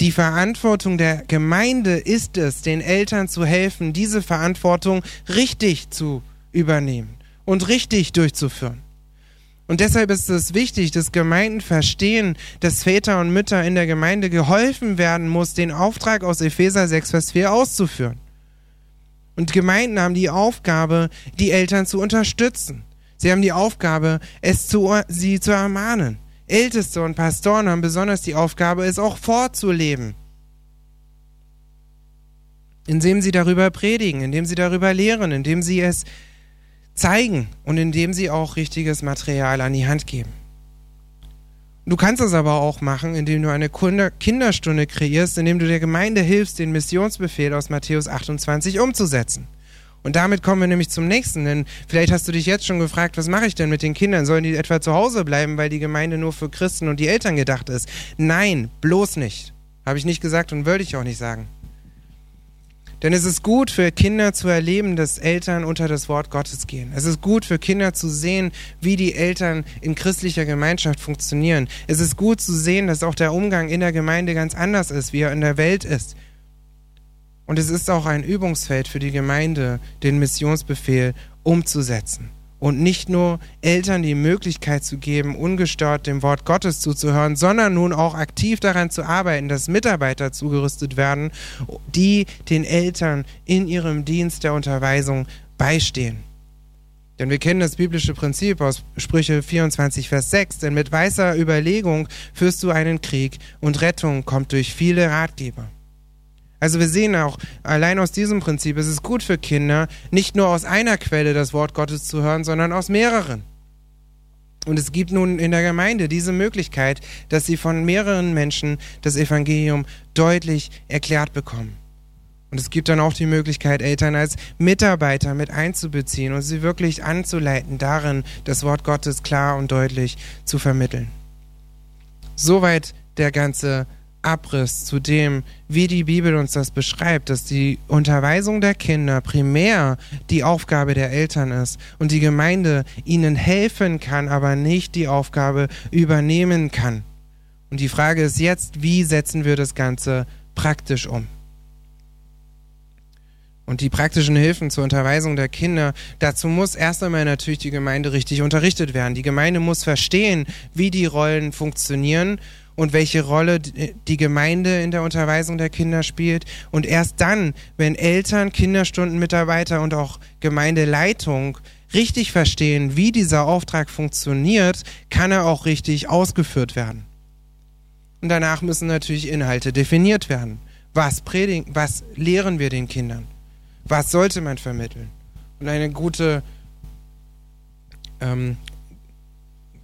die Verantwortung der Gemeinde ist es, den Eltern zu helfen, diese Verantwortung richtig zu übernehmen und richtig durchzuführen. Und deshalb ist es wichtig, dass Gemeinden verstehen, dass Väter und Mütter in der Gemeinde geholfen werden muss, den Auftrag aus Epheser 6, Vers 4 auszuführen. Und Gemeinden haben die Aufgabe, die Eltern zu unterstützen. Sie haben die Aufgabe, es zu, sie zu ermahnen. Älteste und Pastoren haben besonders die Aufgabe, es auch vorzuleben. Indem sie darüber predigen, indem sie darüber lehren, indem sie es zeigen und indem sie auch richtiges Material an die Hand geben. Du kannst es aber auch machen, indem du eine Kinderstunde kreierst, indem du der Gemeinde hilfst, den Missionsbefehl aus Matthäus 28 umzusetzen. Und damit kommen wir nämlich zum nächsten, denn vielleicht hast du dich jetzt schon gefragt, was mache ich denn mit den Kindern? Sollen die etwa zu Hause bleiben, weil die Gemeinde nur für Christen und die Eltern gedacht ist? Nein, bloß nicht. Habe ich nicht gesagt und wollte ich auch nicht sagen. Denn es ist gut für Kinder zu erleben, dass Eltern unter das Wort Gottes gehen. Es ist gut für Kinder zu sehen, wie die Eltern in christlicher Gemeinschaft funktionieren. Es ist gut zu sehen, dass auch der Umgang in der Gemeinde ganz anders ist, wie er in der Welt ist. Und es ist auch ein Übungsfeld für die Gemeinde, den Missionsbefehl umzusetzen und nicht nur Eltern die Möglichkeit zu geben, ungestört dem Wort Gottes zuzuhören, sondern nun auch aktiv daran zu arbeiten, dass Mitarbeiter zugerüstet werden, die den Eltern in ihrem Dienst der Unterweisung beistehen. Denn wir kennen das biblische Prinzip aus Sprüche 24, Vers 6, denn mit weißer Überlegung führst du einen Krieg und Rettung kommt durch viele Ratgeber. Also wir sehen auch, allein aus diesem Prinzip ist es gut für Kinder, nicht nur aus einer Quelle das Wort Gottes zu hören, sondern aus mehreren. Und es gibt nun in der Gemeinde diese Möglichkeit, dass sie von mehreren Menschen das Evangelium deutlich erklärt bekommen. Und es gibt dann auch die Möglichkeit, Eltern als Mitarbeiter mit einzubeziehen und sie wirklich anzuleiten, darin das Wort Gottes klar und deutlich zu vermitteln. Soweit der ganze Abriss zu dem, wie die Bibel uns das beschreibt, dass die Unterweisung der Kinder primär die Aufgabe der Eltern ist und die Gemeinde ihnen helfen kann, aber nicht die Aufgabe übernehmen kann. Und die Frage ist jetzt, wie setzen wir das Ganze praktisch um? Und die praktischen Hilfen zur Unterweisung der Kinder, dazu muss erst einmal natürlich die Gemeinde richtig unterrichtet werden. Die Gemeinde muss verstehen, wie die Rollen funktionieren und welche Rolle die Gemeinde in der Unterweisung der Kinder spielt. Und erst dann, wenn Eltern, Kinderstundenmitarbeiter und auch Gemeindeleitung richtig verstehen, wie dieser Auftrag funktioniert, kann er auch richtig ausgeführt werden. Und danach müssen natürlich Inhalte definiert werden. Was predigen, was lehren wir den Kindern? Was sollte man vermitteln? Und eine gute ähm,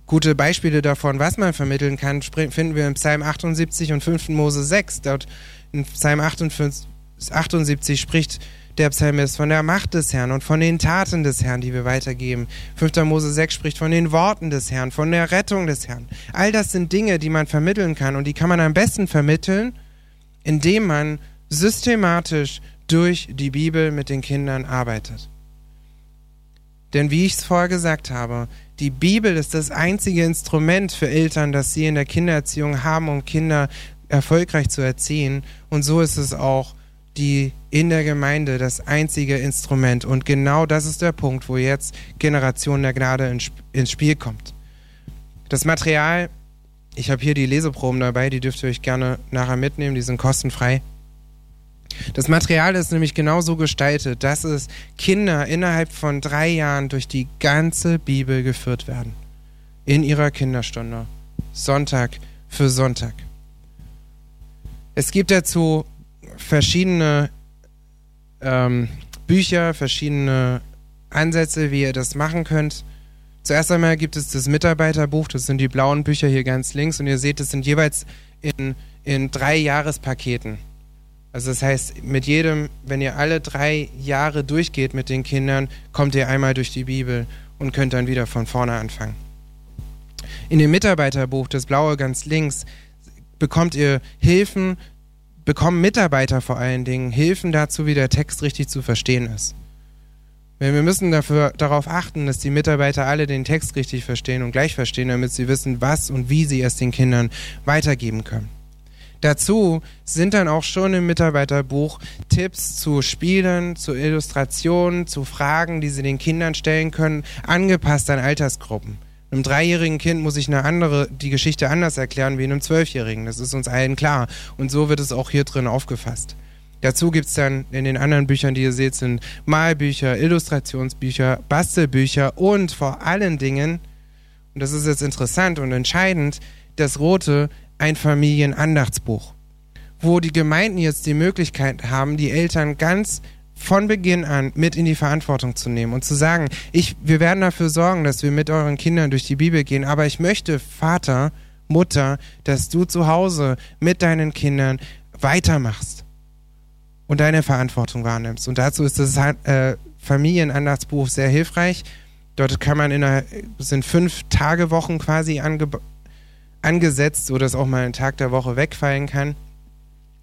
Gute Beispiele davon, was man vermitteln kann, finden wir im Psalm 78 und 5. Mose 6. Dort in Psalm 78 spricht der Psalmist von der Macht des Herrn und von den Taten des Herrn, die wir weitergeben. 5. Mose 6 spricht von den Worten des Herrn, von der Rettung des Herrn. All das sind Dinge, die man vermitteln kann und die kann man am besten vermitteln, indem man systematisch durch die Bibel mit den Kindern arbeitet. Denn wie ich es vorher gesagt habe, die Bibel ist das einzige Instrument für Eltern, das sie in der Kindererziehung haben, um Kinder erfolgreich zu erziehen. Und so ist es auch die in der Gemeinde das einzige Instrument. Und genau das ist der Punkt, wo jetzt Generation der Gnade ins Spiel kommt. Das Material, ich habe hier die Leseproben dabei, die dürft ihr euch gerne nachher mitnehmen, die sind kostenfrei. Das Material ist nämlich genauso gestaltet, dass es Kinder innerhalb von drei Jahren durch die ganze Bibel geführt werden. In ihrer Kinderstunde. Sonntag für Sonntag. Es gibt dazu verschiedene ähm, Bücher, verschiedene Ansätze, wie ihr das machen könnt. Zuerst einmal gibt es das Mitarbeiterbuch, das sind die blauen Bücher hier ganz links und ihr seht, das sind jeweils in, in drei Jahrespaketen. Also das heißt, mit jedem, wenn ihr alle drei Jahre durchgeht mit den Kindern, kommt ihr einmal durch die Bibel und könnt dann wieder von vorne anfangen. In dem Mitarbeiterbuch, das blaue ganz links, bekommt ihr Hilfen, bekommen Mitarbeiter vor allen Dingen Hilfen dazu, wie der Text richtig zu verstehen ist. Wir müssen dafür, darauf achten, dass die Mitarbeiter alle den Text richtig verstehen und gleich verstehen, damit sie wissen, was und wie sie es den Kindern weitergeben können. Dazu sind dann auch schon im Mitarbeiterbuch Tipps zu Spielen, zu Illustrationen, zu Fragen, die Sie den Kindern stellen können, angepasst an Altersgruppen. Einem dreijährigen Kind muss ich eine andere, die Geschichte anders erklären wie einem Zwölfjährigen. Das ist uns allen klar. Und so wird es auch hier drin aufgefasst. Dazu gibt es dann in den anderen Büchern, die ihr seht, sind Malbücher, Illustrationsbücher, Bastelbücher und vor allen Dingen, und das ist jetzt interessant und entscheidend, das rote ein Familienandachtsbuch, wo die Gemeinden jetzt die Möglichkeit haben, die Eltern ganz von Beginn an mit in die Verantwortung zu nehmen und zu sagen, ich, wir werden dafür sorgen, dass wir mit euren Kindern durch die Bibel gehen, aber ich möchte, Vater, Mutter, dass du zu Hause mit deinen Kindern weitermachst und deine Verantwortung wahrnimmst. Und dazu ist das äh, Familienandachtsbuch sehr hilfreich. Dort kann man in einer, sind fünf Tagewochen quasi angebaut angesetzt, sodass auch mal ein Tag der Woche wegfallen kann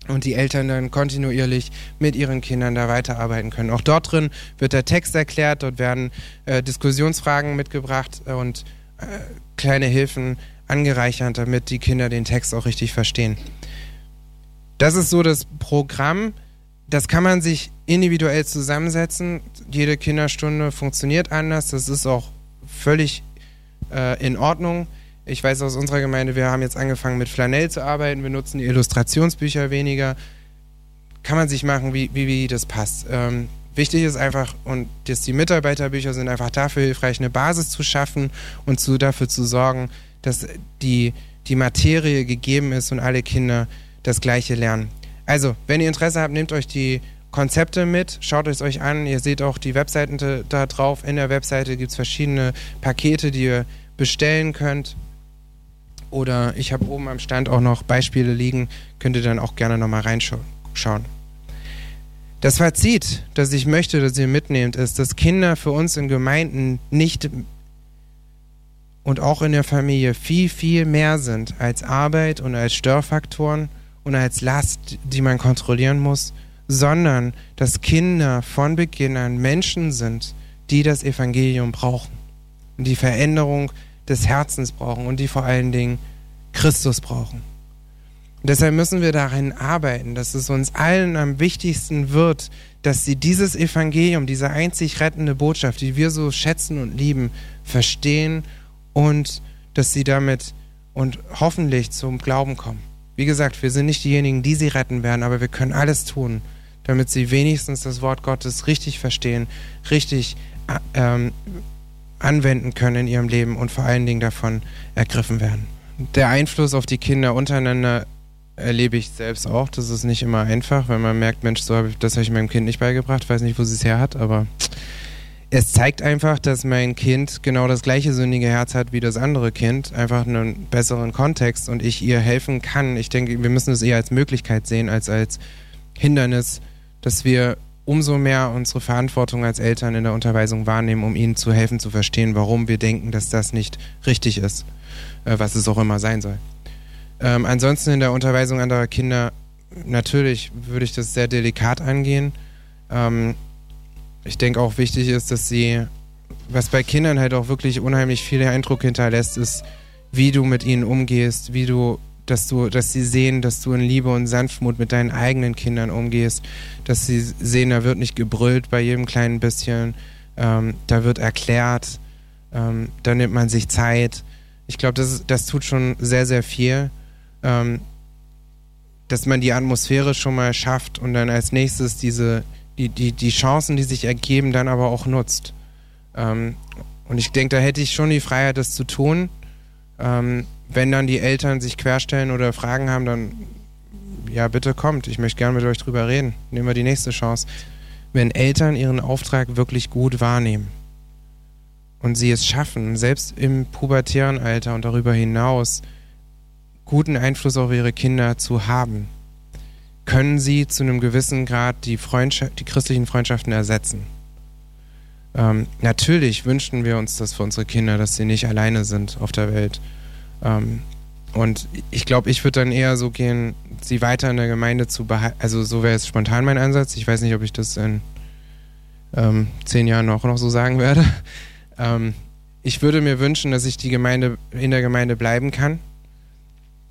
und die Eltern dann kontinuierlich mit ihren Kindern da weiterarbeiten können. Auch dort drin wird der Text erklärt, dort werden äh, Diskussionsfragen mitgebracht und äh, kleine Hilfen angereichert, damit die Kinder den Text auch richtig verstehen. Das ist so das Programm. Das kann man sich individuell zusammensetzen. Jede Kinderstunde funktioniert anders. Das ist auch völlig äh, in Ordnung. Ich weiß aus unserer Gemeinde, wir haben jetzt angefangen mit Flanell zu arbeiten, wir nutzen die Illustrationsbücher weniger. Kann man sich machen, wie, wie, wie das passt. Ähm, wichtig ist einfach, und dass die Mitarbeiterbücher sind einfach dafür hilfreich, eine Basis zu schaffen und zu, dafür zu sorgen, dass die, die Materie gegeben ist und alle Kinder das Gleiche lernen. Also, wenn ihr Interesse habt, nehmt euch die Konzepte mit, schaut es euch an. Ihr seht auch die Webseiten da drauf. In der Webseite gibt es verschiedene Pakete, die ihr bestellen könnt. Oder ich habe oben am Stand auch noch Beispiele liegen, könnt ihr dann auch gerne nochmal reinschauen. Das Fazit, das ich möchte, dass ihr mitnehmt, ist, dass Kinder für uns in Gemeinden nicht und auch in der Familie viel, viel mehr sind als Arbeit und als Störfaktoren und als Last, die man kontrollieren muss, sondern dass Kinder von Beginn an Menschen sind, die das Evangelium brauchen und die Veränderung des Herzens brauchen und die vor allen Dingen Christus brauchen. Und deshalb müssen wir darin arbeiten, dass es uns allen am wichtigsten wird, dass sie dieses Evangelium, diese einzig rettende Botschaft, die wir so schätzen und lieben, verstehen und dass sie damit und hoffentlich zum Glauben kommen. Wie gesagt, wir sind nicht diejenigen, die sie retten werden, aber wir können alles tun, damit sie wenigstens das Wort Gottes richtig verstehen, richtig äh, ähm, anwenden können in ihrem Leben und vor allen Dingen davon ergriffen werden. Der Einfluss auf die Kinder untereinander erlebe ich selbst auch. Das ist nicht immer einfach, wenn man merkt, Mensch, so hab ich, das habe ich meinem Kind nicht beigebracht. Ich weiß nicht, wo sie es her hat, aber es zeigt einfach, dass mein Kind genau das gleiche sündige Herz hat wie das andere Kind, einfach einen besseren Kontext und ich ihr helfen kann. Ich denke, wir müssen es eher als Möglichkeit sehen als als Hindernis, dass wir umso mehr unsere Verantwortung als Eltern in der Unterweisung wahrnehmen, um ihnen zu helfen zu verstehen, warum wir denken, dass das nicht richtig ist, äh, was es auch immer sein soll. Ähm, ansonsten in der Unterweisung anderer Kinder natürlich würde ich das sehr delikat angehen. Ähm, ich denke auch wichtig ist, dass sie, was bei Kindern halt auch wirklich unheimlich viel Eindruck hinterlässt, ist, wie du mit ihnen umgehst, wie du, dass du, dass sie sehen, dass du in Liebe und Sanftmut mit deinen eigenen Kindern umgehst, dass sie sehen, da wird nicht gebrüllt bei jedem kleinen bisschen, ähm, da wird erklärt, ähm, da nimmt man sich Zeit. Ich glaube, das, das tut schon sehr, sehr viel. Ähm, dass man die Atmosphäre schon mal schafft und dann als nächstes diese, die, die, die Chancen, die sich ergeben, dann aber auch nutzt. Ähm, und ich denke, da hätte ich schon die Freiheit, das zu tun. Ähm, wenn dann die Eltern sich querstellen oder Fragen haben, dann ja, bitte kommt. Ich möchte gerne mit euch drüber reden. Nehmen wir die nächste Chance. Wenn Eltern ihren Auftrag wirklich gut wahrnehmen und sie es schaffen, selbst im pubertären Alter und darüber hinaus guten Einfluss auf ihre Kinder zu haben, können sie zu einem gewissen Grad die, Freundschaft, die christlichen Freundschaften ersetzen. Ähm, natürlich wünschen wir uns das für unsere Kinder, dass sie nicht alleine sind auf der Welt. Ähm, und ich glaube, ich würde dann eher so gehen, sie weiter in der Gemeinde zu behalten. Also so wäre es spontan mein Ansatz. Ich weiß nicht, ob ich das in ähm, zehn Jahren auch noch so sagen werde. Ähm, ich würde mir wünschen, dass ich die Gemeinde in der Gemeinde bleiben kann.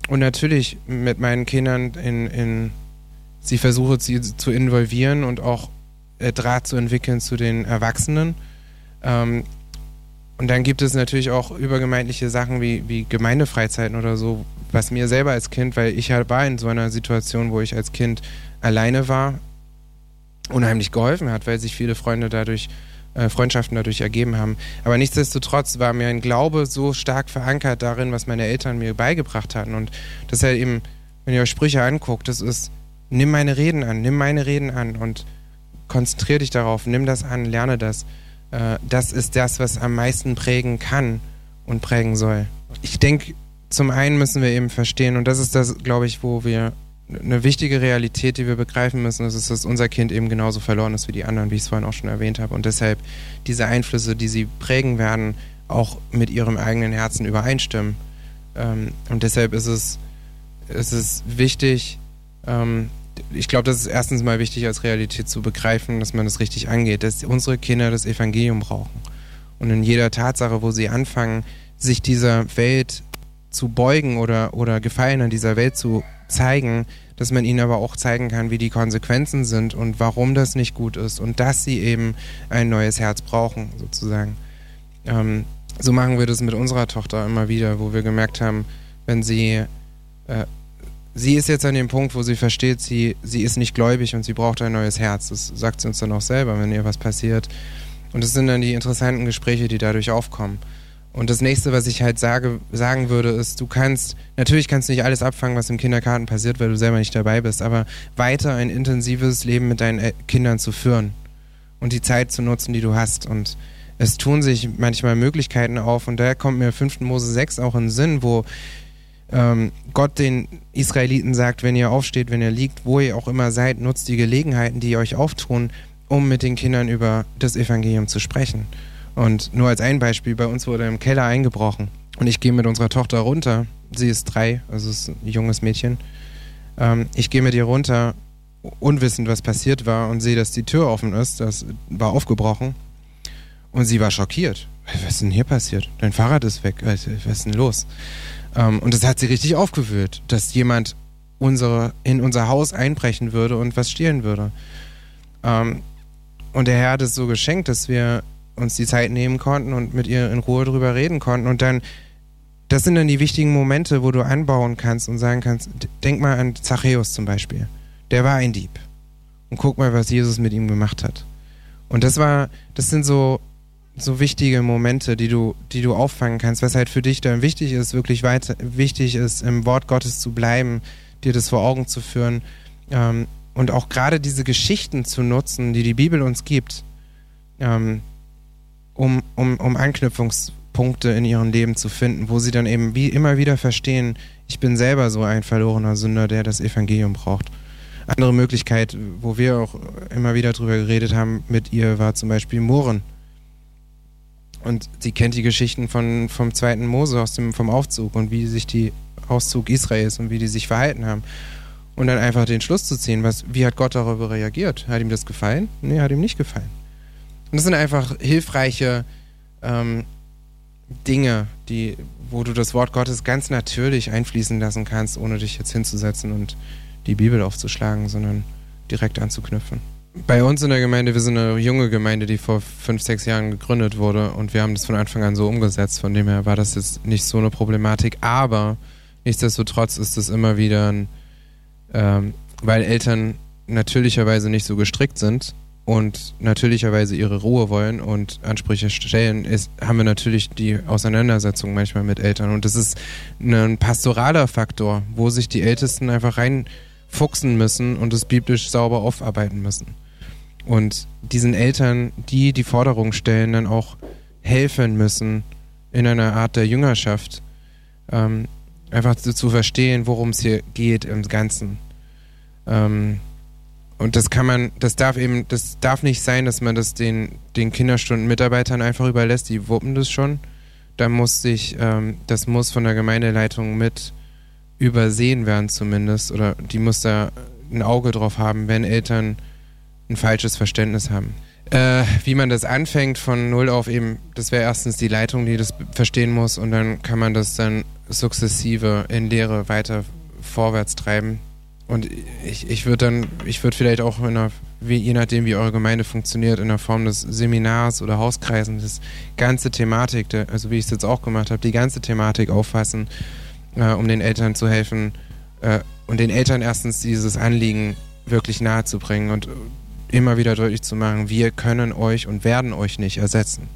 Und natürlich mit meinen Kindern in, in sie versuche sie zu involvieren und auch äh, Draht zu entwickeln zu den Erwachsenen. Ähm, und dann gibt es natürlich auch übergemeindliche Sachen wie, wie Gemeindefreizeiten oder so, was mir selber als Kind, weil ich halt war in so einer Situation, wo ich als Kind alleine war, unheimlich geholfen hat, weil sich viele Freunde dadurch, äh, Freundschaften dadurch ergeben haben. Aber nichtsdestotrotz war mir ein Glaube so stark verankert darin, was meine Eltern mir beigebracht hatten. Und das halt eben, wenn ihr euch Sprüche anguckt, das ist, nimm meine Reden an, nimm meine Reden an und konzentrier dich darauf, nimm das an, lerne das. Äh, das ist das, was am meisten prägen kann und prägen soll. Ich denke, zum einen müssen wir eben verstehen, und das ist das, glaube ich, wo wir eine wichtige Realität, die wir begreifen müssen, ist, dass unser Kind eben genauso verloren ist wie die anderen, wie ich es vorhin auch schon erwähnt habe. Und deshalb diese Einflüsse, die sie prägen werden, auch mit ihrem eigenen Herzen übereinstimmen. Ähm, und deshalb ist es, ist es wichtig, ähm, ich glaube, das ist erstens mal wichtig als Realität zu begreifen, dass man das richtig angeht, dass unsere Kinder das Evangelium brauchen. Und in jeder Tatsache, wo sie anfangen, sich dieser Welt zu beugen oder, oder Gefallen an dieser Welt zu zeigen, dass man ihnen aber auch zeigen kann, wie die Konsequenzen sind und warum das nicht gut ist und dass sie eben ein neues Herz brauchen, sozusagen. Ähm, so machen wir das mit unserer Tochter immer wieder, wo wir gemerkt haben, wenn sie äh, sie ist jetzt an dem Punkt, wo sie versteht, sie, sie ist nicht gläubig und sie braucht ein neues Herz. Das sagt sie uns dann auch selber, wenn ihr was passiert. Und das sind dann die interessanten Gespräche, die dadurch aufkommen. Und das nächste, was ich halt sage, sagen würde, ist, du kannst, natürlich kannst du nicht alles abfangen, was im Kindergarten passiert, weil du selber nicht dabei bist, aber weiter ein intensives Leben mit deinen Kindern zu führen und die Zeit zu nutzen, die du hast. Und es tun sich manchmal Möglichkeiten auf und da kommt mir 5. Mose 6 auch in den Sinn, wo ähm, Gott den Israeliten sagt, wenn ihr aufsteht, wenn ihr liegt, wo ihr auch immer seid, nutzt die Gelegenheiten, die euch auftun, um mit den Kindern über das Evangelium zu sprechen. Und nur als ein Beispiel, bei uns wurde im Keller eingebrochen und ich gehe mit unserer Tochter runter. Sie ist drei, also ist ein junges Mädchen. Ähm, ich gehe mit ihr runter, unwissend, was passiert war und sehe, dass die Tür offen ist. Das war aufgebrochen. Und sie war schockiert. Was ist denn hier passiert? Dein Fahrrad ist weg. Was ist denn los? Ähm, und das hat sie richtig aufgewühlt, dass jemand unsere, in unser Haus einbrechen würde und was stehlen würde. Ähm, und der Herr hat es so geschenkt, dass wir uns die Zeit nehmen konnten und mit ihr in Ruhe drüber reden konnten. Und dann, das sind dann die wichtigen Momente, wo du anbauen kannst und sagen kannst, denk mal an Zachäus zum Beispiel. Der war ein Dieb. Und guck mal, was Jesus mit ihm gemacht hat. Und das war, das sind so so wichtige Momente, die du, die du auffangen kannst, was halt für dich dann wichtig ist, wirklich weiter wichtig ist, im Wort Gottes zu bleiben, dir das vor Augen zu führen ähm, und auch gerade diese Geschichten zu nutzen, die die Bibel uns gibt, ähm, um, um, um Anknüpfungspunkte in ihrem Leben zu finden, wo sie dann eben wie immer wieder verstehen, ich bin selber so ein verlorener Sünder, der das Evangelium braucht. Andere Möglichkeit, wo wir auch immer wieder drüber geredet haben mit ihr, war zum Beispiel Murren und sie kennt die Geschichten von, vom zweiten Mose aus dem, vom Aufzug und wie sich die Auszug Israels und wie die sich verhalten haben. und dann einfach den Schluss zu ziehen, was, wie hat Gott darüber reagiert? Hat ihm das gefallen? Nee, hat ihm nicht gefallen. Und das sind einfach hilfreiche ähm, Dinge, die, wo du das Wort Gottes ganz natürlich einfließen lassen kannst, ohne dich jetzt hinzusetzen und die Bibel aufzuschlagen, sondern direkt anzuknüpfen. Bei uns in der Gemeinde, wir sind eine junge Gemeinde, die vor fünf, sechs Jahren gegründet wurde und wir haben das von Anfang an so umgesetzt. Von dem her war das jetzt nicht so eine Problematik, aber nichtsdestotrotz ist es immer wieder ein, ähm, weil Eltern natürlicherweise nicht so gestrickt sind, und natürlicherweise ihre Ruhe wollen und Ansprüche stellen, ist, haben wir natürlich die Auseinandersetzung manchmal mit Eltern. Und das ist ein pastoraler Faktor, wo sich die Ältesten einfach reinfuchsen müssen und es biblisch sauber aufarbeiten müssen. Und diesen Eltern, die die Forderung stellen, dann auch helfen müssen in einer Art der Jüngerschaft, ähm, einfach zu, zu verstehen, worum es hier geht im Ganzen. Ähm, und das kann man, das darf eben, das darf nicht sein, dass man das den, den Kinderstundenmitarbeitern einfach überlässt, die wuppen das schon. Da muss sich, ähm, das muss von der Gemeindeleitung mit übersehen werden zumindest. Oder die muss da ein Auge drauf haben, wenn Eltern ein falsches Verständnis haben. Äh, wie man das anfängt von null auf eben, das wäre erstens die Leitung, die das verstehen muss und dann kann man das dann sukzessive in Lehre weiter vorwärts treiben. Und ich, ich würde dann, ich würde vielleicht auch in einer, wie, je nachdem wie eure Gemeinde funktioniert, in der Form des Seminars oder Hauskreisen, das ganze Thematik, also wie ich es jetzt auch gemacht habe, die ganze Thematik auffassen, äh, um den Eltern zu helfen äh, und den Eltern erstens dieses Anliegen wirklich nahe zu bringen und immer wieder deutlich zu machen, wir können euch und werden euch nicht ersetzen.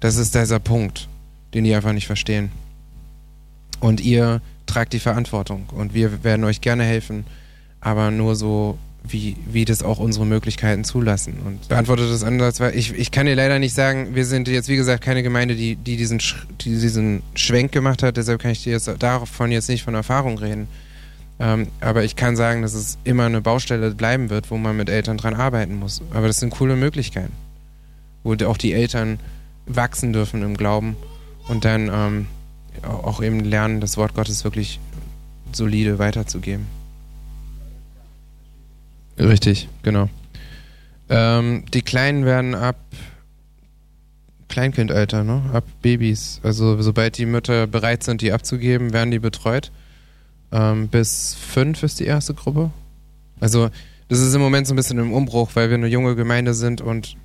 Das ist dieser Punkt, den die einfach nicht verstehen. Und ihr tragt die Verantwortung und wir werden euch gerne helfen, aber nur so, wie, wie das auch unsere Möglichkeiten zulassen. Und beantwortet das anders, weil ich, ich kann dir leider nicht sagen, wir sind jetzt, wie gesagt, keine Gemeinde, die, die, diesen, die diesen Schwenk gemacht hat, deshalb kann ich dir jetzt davon jetzt nicht von Erfahrung reden. Ähm, aber ich kann sagen, dass es immer eine Baustelle bleiben wird, wo man mit Eltern dran arbeiten muss. Aber das sind coole Möglichkeiten, wo auch die Eltern wachsen dürfen im Glauben und dann ähm, auch eben lernen, das Wort Gottes wirklich solide weiterzugeben. Richtig, genau. Ähm, die Kleinen werden ab Kleinkindalter, ne? ab Babys. Also sobald die Mütter bereit sind, die abzugeben, werden die betreut. Ähm, bis fünf ist die erste Gruppe. Also das ist im Moment so ein bisschen im Umbruch, weil wir eine junge Gemeinde sind und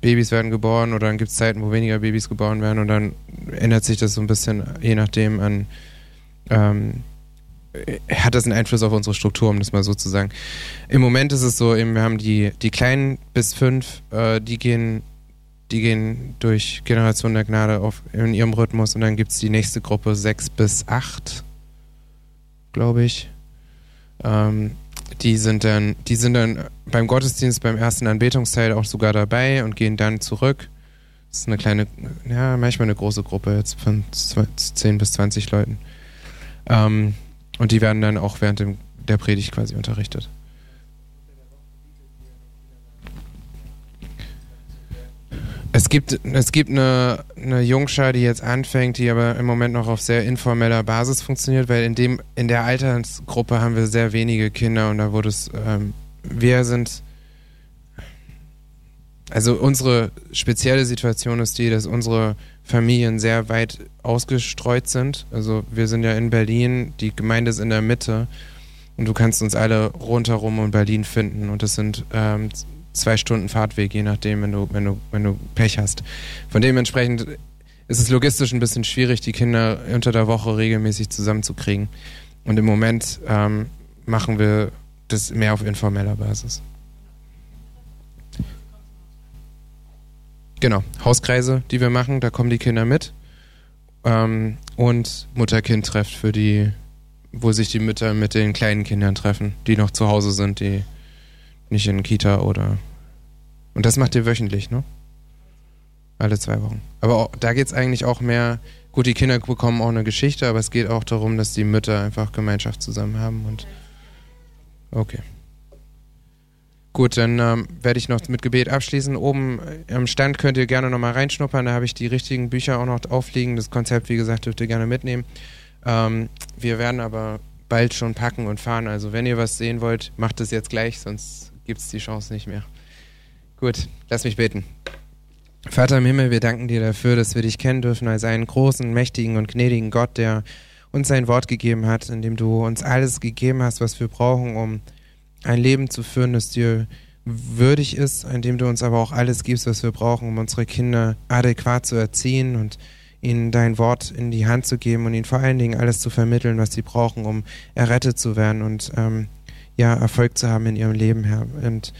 Babys werden geboren oder dann gibt es Zeiten, wo weniger Babys geboren werden und dann ändert sich das so ein bisschen, je nachdem an, ähm, hat das einen Einfluss auf unsere Struktur, um das mal so zu sagen. Im Moment ist es so, eben, wir haben die, die Kleinen bis fünf, äh, die gehen die gehen durch Generation der Gnade auf, in ihrem Rhythmus und dann gibt es die nächste Gruppe sechs bis acht, glaube ich. Ähm, die sind dann, die sind dann beim Gottesdienst, beim ersten Anbetungsteil auch sogar dabei und gehen dann zurück. Das ist eine kleine, ja, manchmal eine große Gruppe jetzt von 10 bis 20 Leuten. Ähm, und die werden dann auch während dem, der Predigt quasi unterrichtet. Es gibt, es gibt eine, eine Jungschar, die jetzt anfängt, die aber im Moment noch auf sehr informeller Basis funktioniert, weil in dem, in der Altersgruppe haben wir sehr wenige Kinder und da wurde es, ähm, wir sind, also unsere spezielle Situation ist die, dass unsere Familien sehr weit ausgestreut sind. Also wir sind ja in Berlin, die Gemeinde ist in der Mitte und du kannst uns alle rundherum in Berlin finden und das sind ähm, zwei Stunden Fahrtweg, je nachdem, wenn du, wenn du, wenn du Pech hast. Von dementsprechend ist es logistisch ein bisschen schwierig, die Kinder unter der Woche regelmäßig zusammenzukriegen. Und im Moment ähm, machen wir das mehr auf informeller Basis. Genau, Hauskreise, die wir machen, da kommen die Kinder mit. Ähm, und Mutter-Kind-Treff für die, wo sich die Mütter mit den kleinen Kindern treffen, die noch zu Hause sind, die nicht in Kita oder. Und das macht ihr wöchentlich, ne? Alle zwei Wochen. Aber auch, da geht es eigentlich auch mehr. Gut, die Kinder bekommen auch eine Geschichte, aber es geht auch darum, dass die Mütter einfach Gemeinschaft zusammen haben und. Okay. Gut, dann ähm, werde ich noch mit Gebet abschließen. Oben am Stand könnt ihr gerne nochmal reinschnuppern. Da habe ich die richtigen Bücher auch noch aufliegen. Das Konzept, wie gesagt, dürft ihr gerne mitnehmen. Ähm, wir werden aber bald schon packen und fahren. Also wenn ihr was sehen wollt, macht es jetzt gleich, sonst gibt es die Chance nicht mehr. Gut, lass mich beten. Vater im Himmel, wir danken dir dafür, dass wir dich kennen dürfen als einen großen, mächtigen und gnädigen Gott, der uns sein Wort gegeben hat, in dem du uns alles gegeben hast, was wir brauchen, um ein Leben zu führen, das dir würdig ist, in dem du uns aber auch alles gibst, was wir brauchen, um unsere Kinder adäquat zu erziehen und ihnen dein Wort in die Hand zu geben und ihnen vor allen Dingen alles zu vermitteln, was sie brauchen, um errettet zu werden und ähm, ja, Erfolg zu haben in ihrem Leben, Herr. Und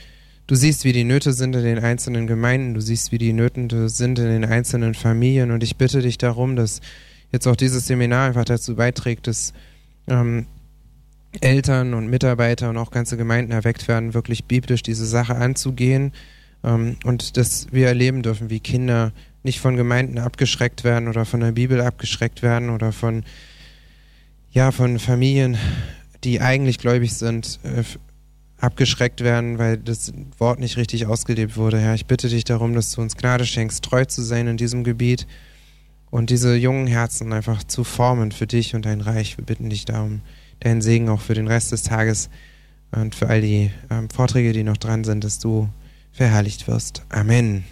Du siehst, wie die Nöte sind in den einzelnen Gemeinden, du siehst, wie die Nöte sind in den einzelnen Familien und ich bitte dich darum, dass jetzt auch dieses Seminar einfach dazu beiträgt, dass ähm, Eltern und Mitarbeiter und auch ganze Gemeinden erweckt werden, wirklich biblisch diese Sache anzugehen ähm, und dass wir erleben dürfen, wie Kinder nicht von Gemeinden abgeschreckt werden oder von der Bibel abgeschreckt werden oder von ja von Familien, die eigentlich gläubig sind, äh, abgeschreckt werden, weil das Wort nicht richtig ausgelebt wurde. Herr, ich bitte dich darum, dass du uns Gnade schenkst, treu zu sein in diesem Gebiet und diese jungen Herzen einfach zu formen für dich und dein Reich. Wir bitten dich darum, deinen Segen auch für den Rest des Tages und für all die ähm, Vorträge, die noch dran sind, dass du verherrlicht wirst. Amen.